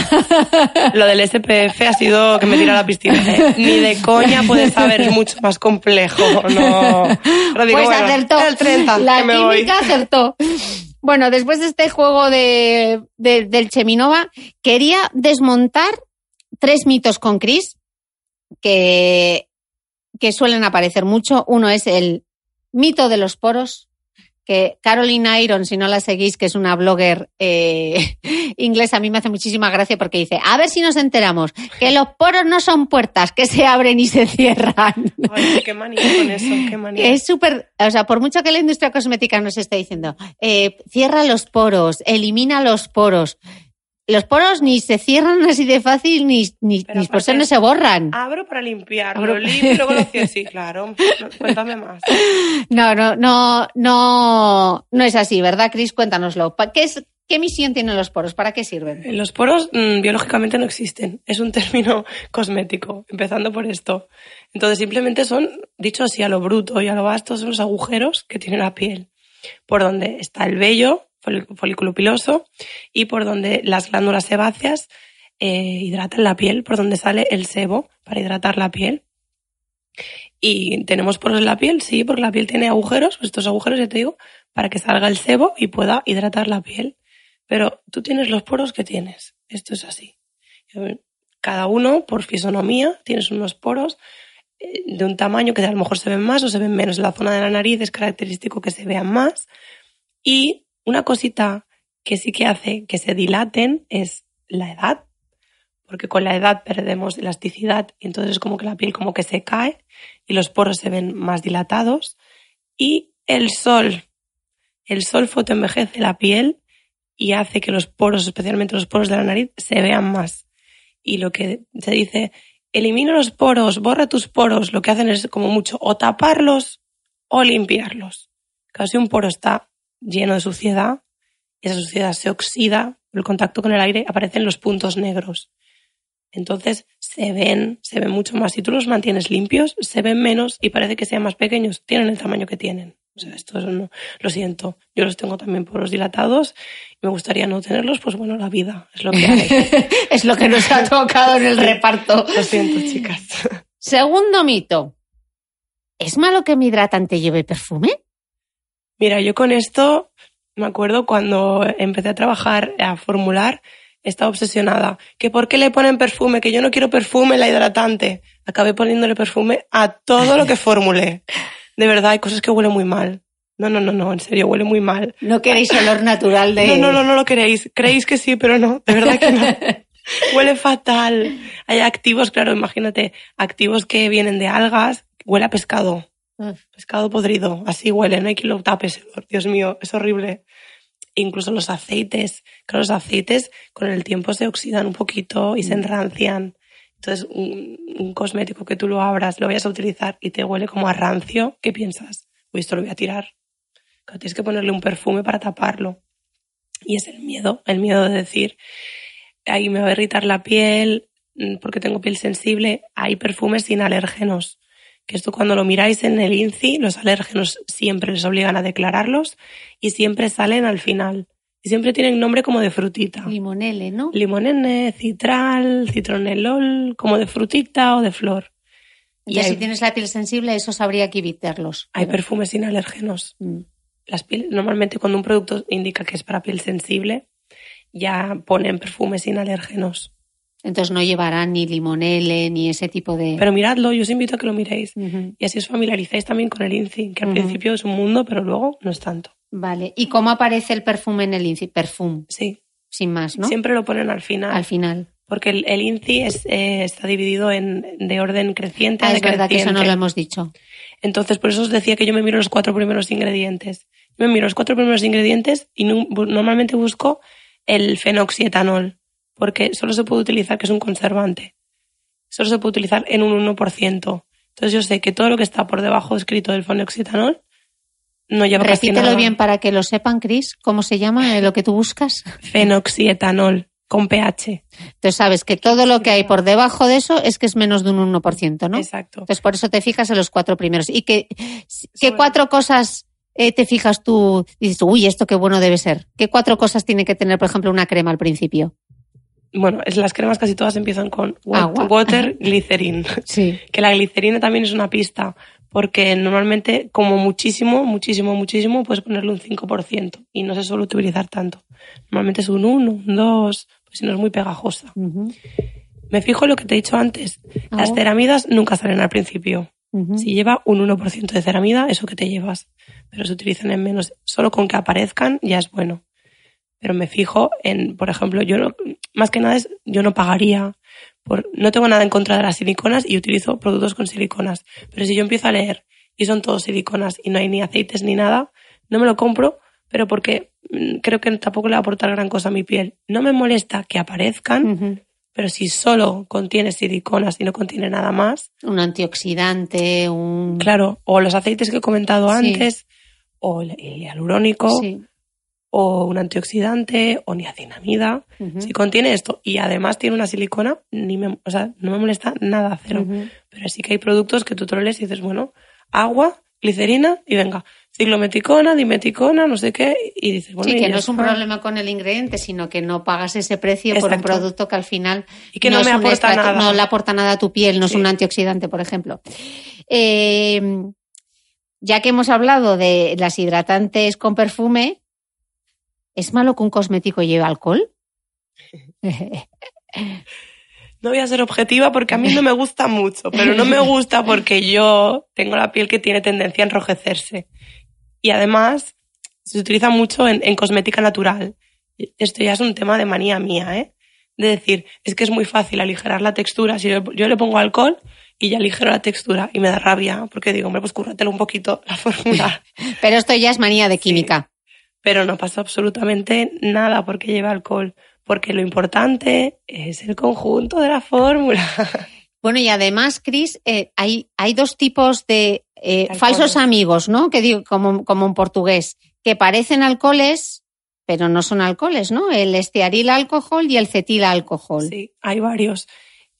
(laughs) Lo del SPF ha sido que me tira a la piscina. ¿eh? Ni de coña puedes saber, es mucho más complejo. No. pues acertó. El 30, la química acertó. Bueno, después de este juego de, del Cheminova, quería desmontar tres mitos con Chris que, que suelen aparecer mucho. Uno es el mito de los poros, que Caroline Iron, si no la seguís, que es una blogger eh, (laughs) inglesa, a mí me hace muchísima gracia porque dice, a ver si nos enteramos, que los poros no son puertas que se abren y se cierran. (laughs) qué manía con eso, qué manía. Es súper, o sea, por mucho que la industria cosmética nos esté diciendo, eh, cierra los poros, elimina los poros los poros ni se cierran así de fácil ni, ni, ni por no se borran. Abro para limpiar, lo limpio y luego lo (laughs) cierro. Sí, claro. Cuéntame más. No, no, no, no, no es así, ¿verdad, Cris? Cuéntanoslo. ¿Qué, es, ¿Qué misión tienen los poros? ¿Para qué sirven? Los poros mm, biológicamente no existen. Es un término (laughs) cosmético, empezando por esto. Entonces simplemente son, dicho así a lo bruto y a lo vasto, son los agujeros que tiene la piel. Por donde está el vello, folículo piloso, y por donde las glándulas sebáceas eh, hidratan la piel, por donde sale el sebo para hidratar la piel. Y tenemos poros en la piel, sí, porque la piel tiene agujeros, estos agujeros, ya te digo, para que salga el sebo y pueda hidratar la piel. Pero tú tienes los poros que tienes. Esto es así. Cada uno, por fisonomía, tienes unos poros eh, de un tamaño que a lo mejor se ven más o se ven menos. En la zona de la nariz es característico que se vean más. Y una cosita que sí que hace que se dilaten es la edad, porque con la edad perdemos elasticidad y entonces es como que la piel como que se cae y los poros se ven más dilatados. Y el sol, el sol fotoenvejece la piel y hace que los poros, especialmente los poros de la nariz, se vean más. Y lo que se dice, elimina los poros, borra tus poros, lo que hacen es como mucho o taparlos o limpiarlos. Casi un poro está lleno de suciedad, esa suciedad se oxida, el contacto con el aire aparecen los puntos negros. Entonces se ven, se ven mucho más. Si tú los mantienes limpios, se ven menos y parece que sean más pequeños. Tienen el tamaño que tienen. O sea, esto no, lo siento. Yo los tengo también por los dilatados. Me gustaría no tenerlos, pues bueno, la vida es lo que hay. (laughs) es lo que nos ha tocado en el reparto. Lo siento, chicas. Segundo mito. ¿Es malo que mi hidratante lleve perfume? Mira, yo con esto me acuerdo cuando empecé a trabajar, a formular, estaba obsesionada. ¿Que por qué le ponen perfume? Que yo no quiero perfume, la hidratante. Acabé poniéndole perfume a todo lo que (laughs) formulé. De verdad, hay cosas que huelen muy mal. No, no, no, no, en serio, huele muy mal. ¿No queréis olor natural de...? No, no, no, no lo queréis. Creéis que sí, pero no, de verdad que no. (laughs) huele fatal. Hay activos, claro, imagínate, activos que vienen de algas, huele a pescado. Pescado podrido, así huele, no hay quien lo tape Dios mío, es horrible. Incluso los aceites, que los aceites con el tiempo se oxidan un poquito y se Mm. enrancian. Entonces, un, un cosmético que tú lo abras, lo vayas a utilizar y te huele como a rancio, ¿qué piensas? Uy, esto lo voy a tirar. Tienes que ponerle un perfume para taparlo. Y es el miedo, el miedo de decir, ahí me va a irritar la piel mm, porque tengo piel sensible. Hay perfumes sin alérgenos. Que esto cuando lo miráis en el INCI, los alérgenos siempre les obligan a declararlos y siempre salen al final. Y siempre tienen nombre como de frutita. Limonele, ¿no? Limonene, citral, citronelol, como de frutita o de flor. Y si tienes la piel sensible, esos habría que evitarlos. hay Pero- perfumes sin alérgenos. Mm. Las pieles, normalmente cuando un producto indica que es para piel sensible, ya ponen perfumes sin alérgenos. Entonces no llevarán ni limonele ni ese tipo de... Pero miradlo, yo os invito a que lo miréis. Y así os familiarizáis también con el INCI, que al principio es un mundo, pero luego no es tanto. Vale. ¿Y cómo aparece el perfume en el INCI? Perfume, Sí, sin más, ¿no? siempre lo ponen al final. Al final. Porque el, el INCI es, eh, está dividido en, de orden creciente a Ah, es verdad que eso no lo hemos dicho. Entonces, por eso os decía que yo me miro los cuatro primeros ingredientes. Yo me miro los cuatro primeros ingredientes y normalmente busco el fenoxietanol, porque solo se puede utilizar, que es un conservante. Solo se puede utilizar en un 1%. Entonces yo sé que todo lo que está por debajo escrito del fenoxietanol no lleva Repítelo nada. bien para que lo sepan, Chris. ¿Cómo se llama lo que tú buscas? (laughs) Fenoxietanol, con pH. Entonces sabes que todo lo que hay por debajo de eso es que es menos de un 1%, ¿no? Exacto. Entonces por eso te fijas en los cuatro primeros. ¿Y qué, qué cuatro cosas eh, te fijas tú? Dices, uy, esto qué bueno debe ser. ¿Qué cuatro cosas tiene que tener, por ejemplo, una crema al principio? Bueno, es, las cremas casi todas empiezan con Agua. water, (laughs) glicerin. Sí. que la glicerina también es una pista, porque normalmente, como muchísimo, muchísimo, muchísimo, puedes ponerle un 5% y no se suele utilizar tanto. Normalmente es un 1, un 2, pues si no es muy pegajosa. Me fijo en lo que te he dicho antes. Las Ah. ceramidas nunca salen al principio. Si lleva un 1% de ceramida, eso que te llevas. Pero se utilizan en menos. Solo con que aparezcan ya es bueno. Pero me fijo en, por ejemplo, yo no, más que nada es, yo no pagaría por, no tengo nada en contra de las siliconas y utilizo productos con siliconas. Pero si yo empiezo a leer y son todos siliconas y no hay ni aceites ni nada, no me lo compro, pero porque mm, creo que tampoco le va a aportar gran cosa a mi piel. No me molesta que aparezcan, pero si solo contiene siliconas y no contiene nada más, Un antioxidante, un... Claro, o los aceites que he comentado Sí. antes, o el, el hialurónico, Sí. O un antioxidante, o niacinamida. Si contiene esto y además tiene una silicona, ni me, o sea, no me molesta nada cero. Pero sí que hay productos que tú lees y dices, bueno, agua, glicerina y venga, ciclometicona, dimeticona, no sé qué, y dices, bueno, Sí, que no es un problema con el ingrediente, sino que no pagas ese precio por un producto que al final Y que no es me un aporta extracto- nada. no le aporta nada a tu piel, no es un antioxidante, por ejemplo. Eh, ya que hemos hablado de las hidratantes con perfume, ¿es malo que un cosmético lleve alcohol? (laughs) (laughs) No voy a ser objetiva porque a mí no me gusta mucho, pero no me gusta porque yo tengo la piel que tiene tendencia a enrojecerse. Y además se utiliza mucho en, en cosmética natural. Esto ya es un tema de manía mía, ¿eh? De decir, es que es muy fácil aligerar la textura. Si yo, yo le pongo alcohol y ya aligero la textura y me da rabia porque digo, hombre, pues cúrratelo un poquito la fórmula. (laughs) Pero esto ya es manía de química. Pero no pasa absolutamente nada porque lleva alcohol. Porque lo importante es el conjunto de la fórmula. (laughs) Bueno, y además, Cris, eh, hay, hay dos tipos de eh, falsos amigos, ¿no? Que digo, como, como en portugués, que parecen alcoholes, pero no son alcoholes, ¿no? El estearil alcohol y el cetil alcohol. Sí, hay varios.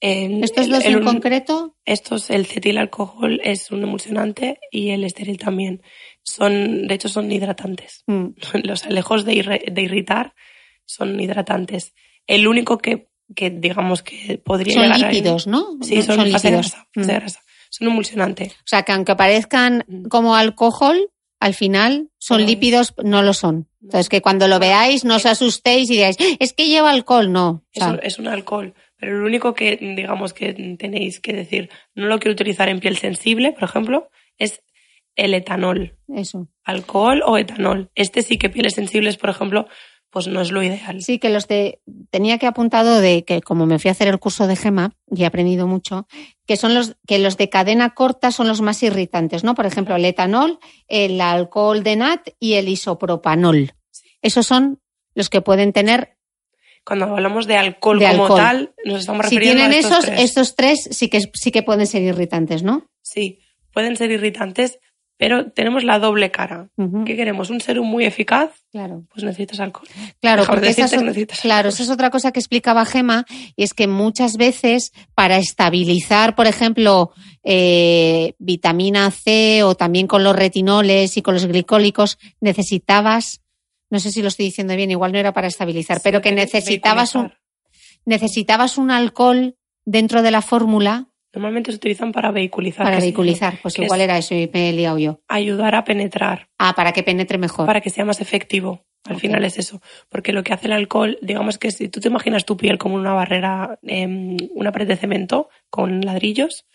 En- ¿Estos el- dos en un- concreto? Estos, el cetil alcohol es un emulsionante y el estéril también. Son, de hecho, son hidratantes. Mm, (laughs) Los lejos de, irre- de irritar son hidratantes. El único que, que digamos que podría Son llegar a- lípidos, ¿no? Sí, No, son, son lípidos. grasa, Mm. grasa. Son emulsionante. O sea, que aunque parezcan Mm. como alcohol, al final son No lípidos, no lo son. Entonces, que cuando lo veáis no os asustéis y digáis, es que lleva alcohol, no. O Es, sea, un, es un alcohol. Pero el único que, digamos, que tenéis que decir, no lo quiero utilizar en piel sensible, por ejemplo, es el etanol. eso. alcohol o etanol. Este sí que pieles sensibles, por ejemplo, pues no es lo ideal. Sí, que los de. Tenía que apuntado de que, como me fui a hacer el curso de gema y he aprendido mucho, que son los que los de cadena corta son los más irritantes, ¿no? Por ejemplo, el etanol, el alcohol de nat y el isopropanol. esos son los que pueden tener Cuando hablamos de alcohol De como alcohol. tal, nos estamos si refiriendo tienen a estos esos tres. estos tres sí que sí que pueden ser irritantes no Sí, pueden ser irritantes, pero tenemos la doble cara. ¿Qué queremos? ¿Un serum muy eficaz? claro Pues necesitas alcohol. Claro, Déjame porque esa es, necesitas claro, alcohol. esa es otra cosa que explicaba Gema, y es que muchas veces para estabilizar, por ejemplo, eh, vitamina C o también con los retinoles y con los glicólicos, necesitabas, no sé si lo estoy diciendo bien, igual no era para estabilizar, Sí, pero que necesitabas un, necesitabas un alcohol dentro de la fórmula Normalmente se utilizan para vehiculizar. para es- vehiculizar. Pues que igual es era eso y me he liado yo. Ayudar a penetrar, Ah, para que penetre mejor. para que sea más efectivo. Al final es eso. Porque lo que hace el alcohol, digamos que si tú te imaginas tu piel como una barrera, em, una pared de cemento con ladrillos,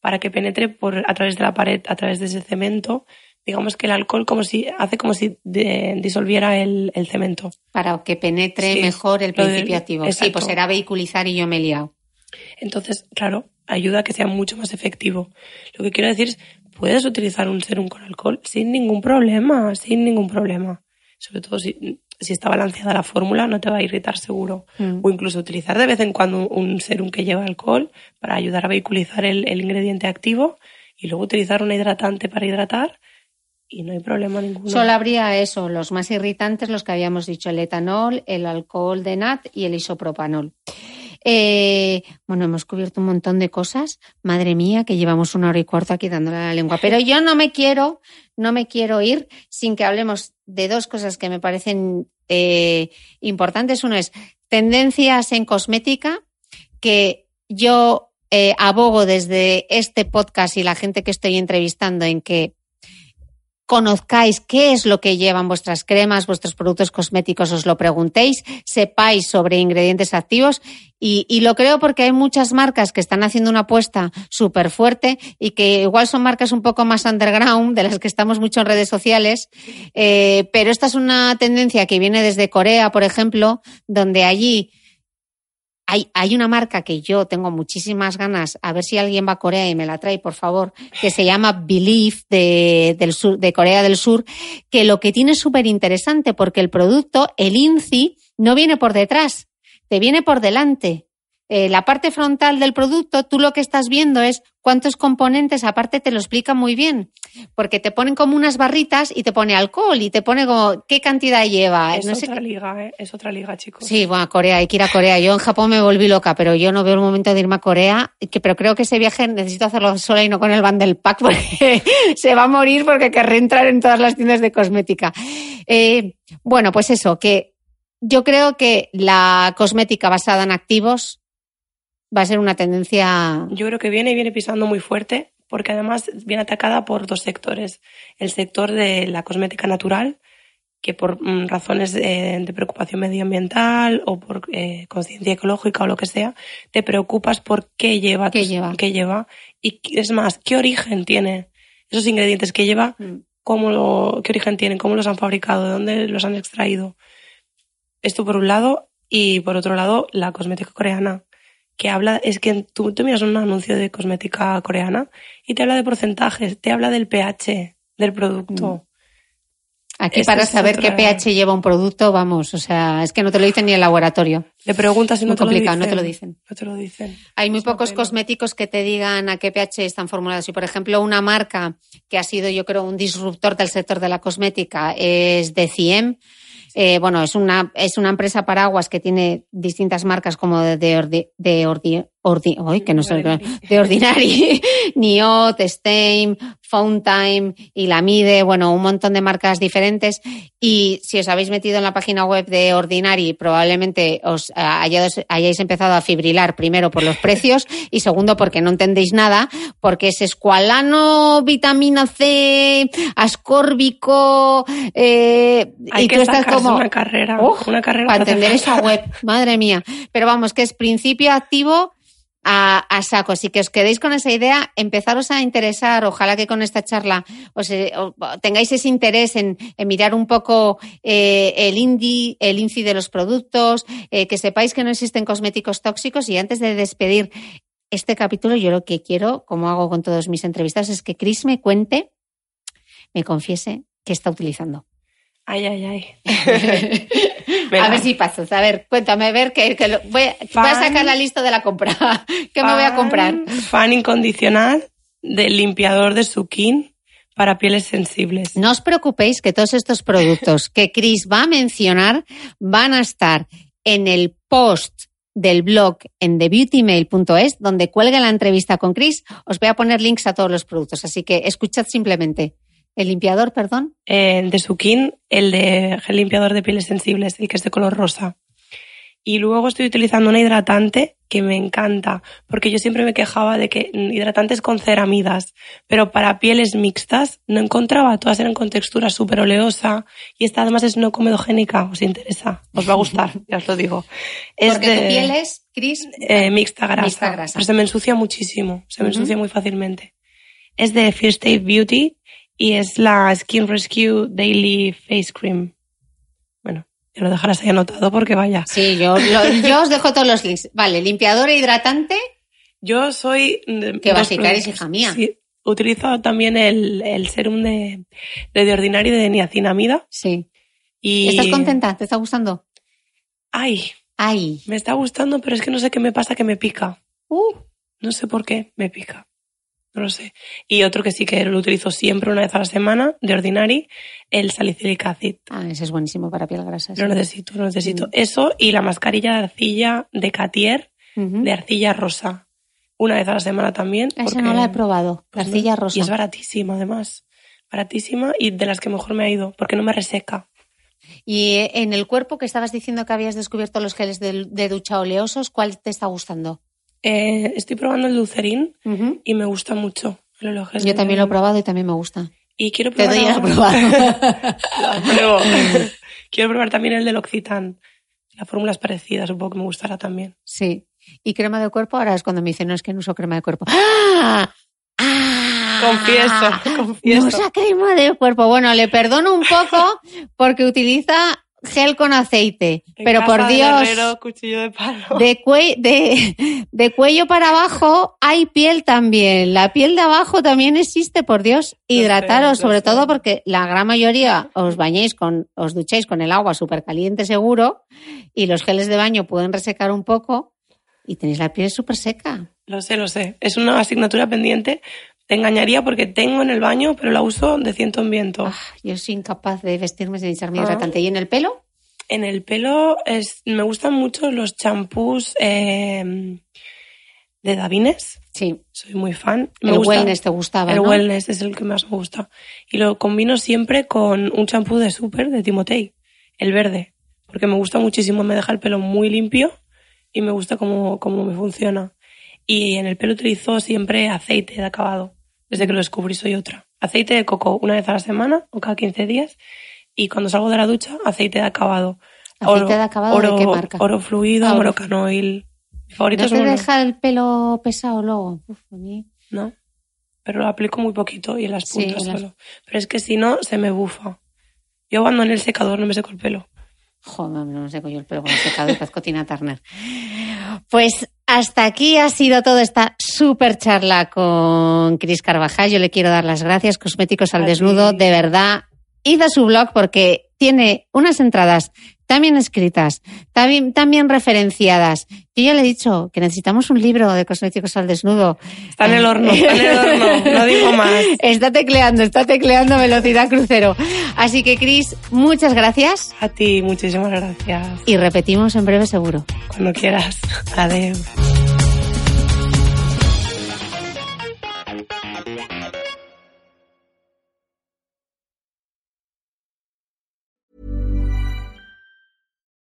para que penetre por, a través de la pared, a través de ese cemento, digamos que el alcohol como si, hace como si de- disolviera el, el cemento. Para que penetre Sí, mejor el del- principio activo. Sí, pues era vehiculizar y yo me he liado. Entonces, claro, ayuda a que sea mucho más efectivo. Lo que quiero decir es, puedes utilizar un serum con alcohol sin ningún problema, sin ningún problema. Sobre todo si, si está balanceada la fórmula, no te va a irritar seguro. Mm. O incluso utilizar de vez en cuando un serum que lleva alcohol para ayudar a vehiculizar el, el ingrediente activo y luego utilizar un hidratante para hidratar y no hay problema ninguno. Solo habría eso, los más irritantes, los que habíamos dicho, el etanol, el alcohol de nat y el isopropanol. Eh, bueno, hemos cubierto un montón de cosas. Madre mía, que llevamos una hora y cuarto aquí dándole la lengua. Pero yo no me quiero, no me quiero ir sin que hablemos de dos cosas que me parecen eh, importantes. Uno es tendencias en cosmética, que yo eh, abogo desde este podcast y la gente que estoy entrevistando en que conozcáis qué es lo que llevan vuestras cremas, vuestros productos cosméticos, os lo preguntéis, sepáis sobre ingredientes activos. Y, y lo creo porque hay muchas marcas que están haciendo una apuesta súper fuerte y que igual son marcas un poco más underground, de las que estamos mucho en redes sociales, eh, pero esta es una tendencia que viene desde Corea, por ejemplo, donde allí hay, hay una marca que yo tengo muchísimas ganas, a ver si alguien va a Corea y me la trae, por favor, que se llama Believe de, del sur, de Corea del Sur, que lo que tiene es súper interesante porque el producto, el INCI, no viene por detrás, te viene por delante. Eh, la parte frontal del producto, tú lo que estás viendo es cuántos componentes, aparte te lo explica muy bien, porque te ponen como unas barritas y te pone alcohol y te pone como qué cantidad lleva. es no otra liga, ¿eh? Es otra liga, chicos. Sí, bueno, a Corea, hay que ir a Corea. Yo en Japón me volví loca, pero yo no veo el momento de irme a Corea, que, pero creo que ese viaje necesito hacerlo sola y no con el bundle pack, (laughs) porque se va a morir porque querré entrar en todas las tiendas de cosmética. Eh, bueno, pues eso, que yo creo que la cosmética basada en activos va a ser una tendencia. Yo creo que viene y viene pisando muy fuerte porque además viene atacada por dos sectores. El sector de la cosmética natural, que por mm, razones de, de preocupación medioambiental o por eh, conciencia ecológica o lo que sea, te preocupas por qué lleva, ¿Qué tus- lleva? qué lleva y es más, qué origen tiene esos ingredientes que lleva, Mm. cómo lo, qué origen tienen, cómo los han fabricado, de dónde los han extraído. Esto por un lado y por otro lado la cosmética coreana que habla, es que tú, tú miras un anuncio de cosmética coreana y te habla de porcentajes, te habla del pH del producto. Aquí Esa para saber otra- qué pH lleva un producto, vamos, o sea, es que no te lo dicen ni el laboratorio. Le preguntas y no Muy te lo complicado, dicen. no te lo dicen. No te lo dicen. Hay muy Es pocos cosméticos que te digan a qué pH están formulados. Y, por ejemplo, una marca que ha sido, yo creo, un disruptor del sector de la cosmética es Deciem. Eh, bueno, es una, es una empresa paraguas que tiene distintas marcas como de, de, de ordi- ay, que no sé, de Ordinary, (laughs) Niot, Stein, Fountain y La Mide, bueno, un montón de marcas diferentes. Y si os habéis metido en la página web de Ordinary, probablemente os eh, hayáis, hayáis empezado a fibrilar, primero por los (laughs) precios y segundo porque no entendéis nada, porque es escualano, vitamina C, ascórbico, eh, Hay y que tú estás como... una carrera, Uf, una carrera para entender esa web, (laughs) madre mía. Pero vamos, que es principio activo a, a saco. Si que os quedéis con esa idea, empezaros a interesar. Ojalá que con esta charla os, eh, tengáis ese interés en, mirar un poco eh, el INDI, el INCI de los productos, eh, que sepáis que no existen cosméticos tóxicos. Y antes de despedir este capítulo, yo lo que quiero, como hago con todos mis entrevistas, es que Chris me cuente, me confiese qué está utilizando. Ay, ay, ay. (laughs) a ver si pasas. A ver, cuéntame, a ver, que, que lo- voy, a- voy a Fan. sacar la lista de la compra. (laughs) ¿Qué me voy a comprar? Fan- Fan incondicional del limpiador de Sukin para pieles sensibles. No os preocupéis que todos estos productos que Chris va a mencionar van a estar en el post del blog en thebeautymail.es, donde cuelga la entrevista con Chris. Os voy a poner links a todos los productos, así que escuchad simplemente. El limpiador, perdón. Eh, de Sukin, el de gel limpiador de pieles sensibles, el que es de color rosa. Y luego estoy utilizando un hidratante que me encanta, porque yo siempre me quejaba de que hidratantes con ceramidas, pero para pieles mixtas no encontraba, todas eran con textura súper oleosa y esta además es no comedogénica, os interesa, os va a gustar, (laughs) ya os lo digo. Es Porque tu de- piel es, Chris, eh, mixta grasa, Mixta grasa. pero se me ensucia muchísimo, se me ensucia muy fácilmente. Es de First Aid Beauty y es la Skin Rescue Daily Face Cream. Bueno, ya lo dejarás ahí anotado porque vaya. Sí, yo, lo- yo os dejo todos los links. Vale, limpiador e hidratante. Yo soy... Qué dos básica eres, hija mía. Sí, utilizo también el, el serum de, de, de ordinario de niacinamida Sí. y... ¿Estás contenta? ¿Te está gustando? Ay, Ay. me está gustando, pero es que no sé qué me pasa que me pica. Uh, No sé por qué me pica. No lo sé. Y otro que sí que lo utilizo siempre una vez a la semana, de Ordinary, el salicylic acid. ah, ese es buenísimo para piel grasa. Lo necesito, lo necesito. Mm. Eso y la mascarilla de arcilla de Catier, de arcilla rosa. Una vez a la semana también. Esa porque- no la he probado. pues Arcilla rosa. Y es baratísima, además. Baratísima y de las que mejor me ha ido, porque no me reseca. Y eh, en el cuerpo que estabas diciendo que habías descubierto los geles de, de ducha oleosos, ¿cuál te está gustando? Eh, estoy probando el Lucerin Ujú. y me gusta mucho. el Yo también lo he probado y también me gusta. Y quiero Te probar. doy a probar. (laughs) Lo pruebo. (laughs) quiero probar también el del Occitan. La fórmula es parecida, supongo que me gustará también. Sí. ¿Y crema de cuerpo? Ahora es cuando me dicen, no, es que no uso crema de cuerpo. ¡Ah! ¡Ah! Confieso, No confieso. usa crema de cuerpo. Bueno, le perdono un poco porque utiliza gel con aceite. En pero por Dios, herrero, cuchillo de palo. de, cue- de, de cuello para abajo hay piel también. La piel de abajo también existe, por Dios. Hidrataros, sobre todo porque la gran mayoría os bañéis con, os ducháis con el agua súper caliente seguro y los geles de baño pueden resecar un poco y tenéis la piel súper seca. Lo sé, lo sé. Es una asignatura pendiente. Te engañaría porque tengo en el baño, pero la uso de ciento en viento. Ah, yo soy incapaz de vestirme sin echarme Ah. hidratante. ¿Y en el pelo? En el pelo es, me gustan mucho los champús eh, de Davines. Sí. Soy muy fan. Me el gusta- wellness te gustaba, El ¿no? wellness es el que más me gusta. Y lo combino siempre con un champú de Super de Timotei, el verde. Porque me gusta muchísimo, me deja el pelo muy limpio y me gusta cómo, cómo me funciona. Y en el pelo utilizo siempre aceite de acabado. Desde que lo descubrí soy otra. Aceite de coco una vez a la semana o cada 15 días. Y cuando salgo de la ducha, aceite de acabado. ¿Aceite de acabado de oro, qué marca? Oro fluido, Ah, oro. Morocanoil. Mi favorito ¿No te deja el pelo pesado luego? Uf, a mí- ¿no? Pero lo aplico muy poquito y en las Sí, puntas en las- solo. Pero es que si no, se me bufa. Yo cuando en el secador no me seco el pelo. Joder, no me seco yo el pelo con el secado y Tina Turner. Pues hasta aquí ha sido toda esta súper charla con Cris Carvajal. Yo le quiero dar las gracias. Cosméticos al desnudo, de verdad. Id a su blog porque tiene unas entradas también escritas, también, también referenciadas. Yo ya le he dicho que necesitamos un libro de cosméticos al desnudo. Está en el horno, está en el horno, no digo más. (laughs) Está tecleando, está tecleando velocidad crucero. Así que, Cris, muchas gracias A ti, muchísimas gracias. y repetimos en breve seguro. Cuando quieras. Adiós.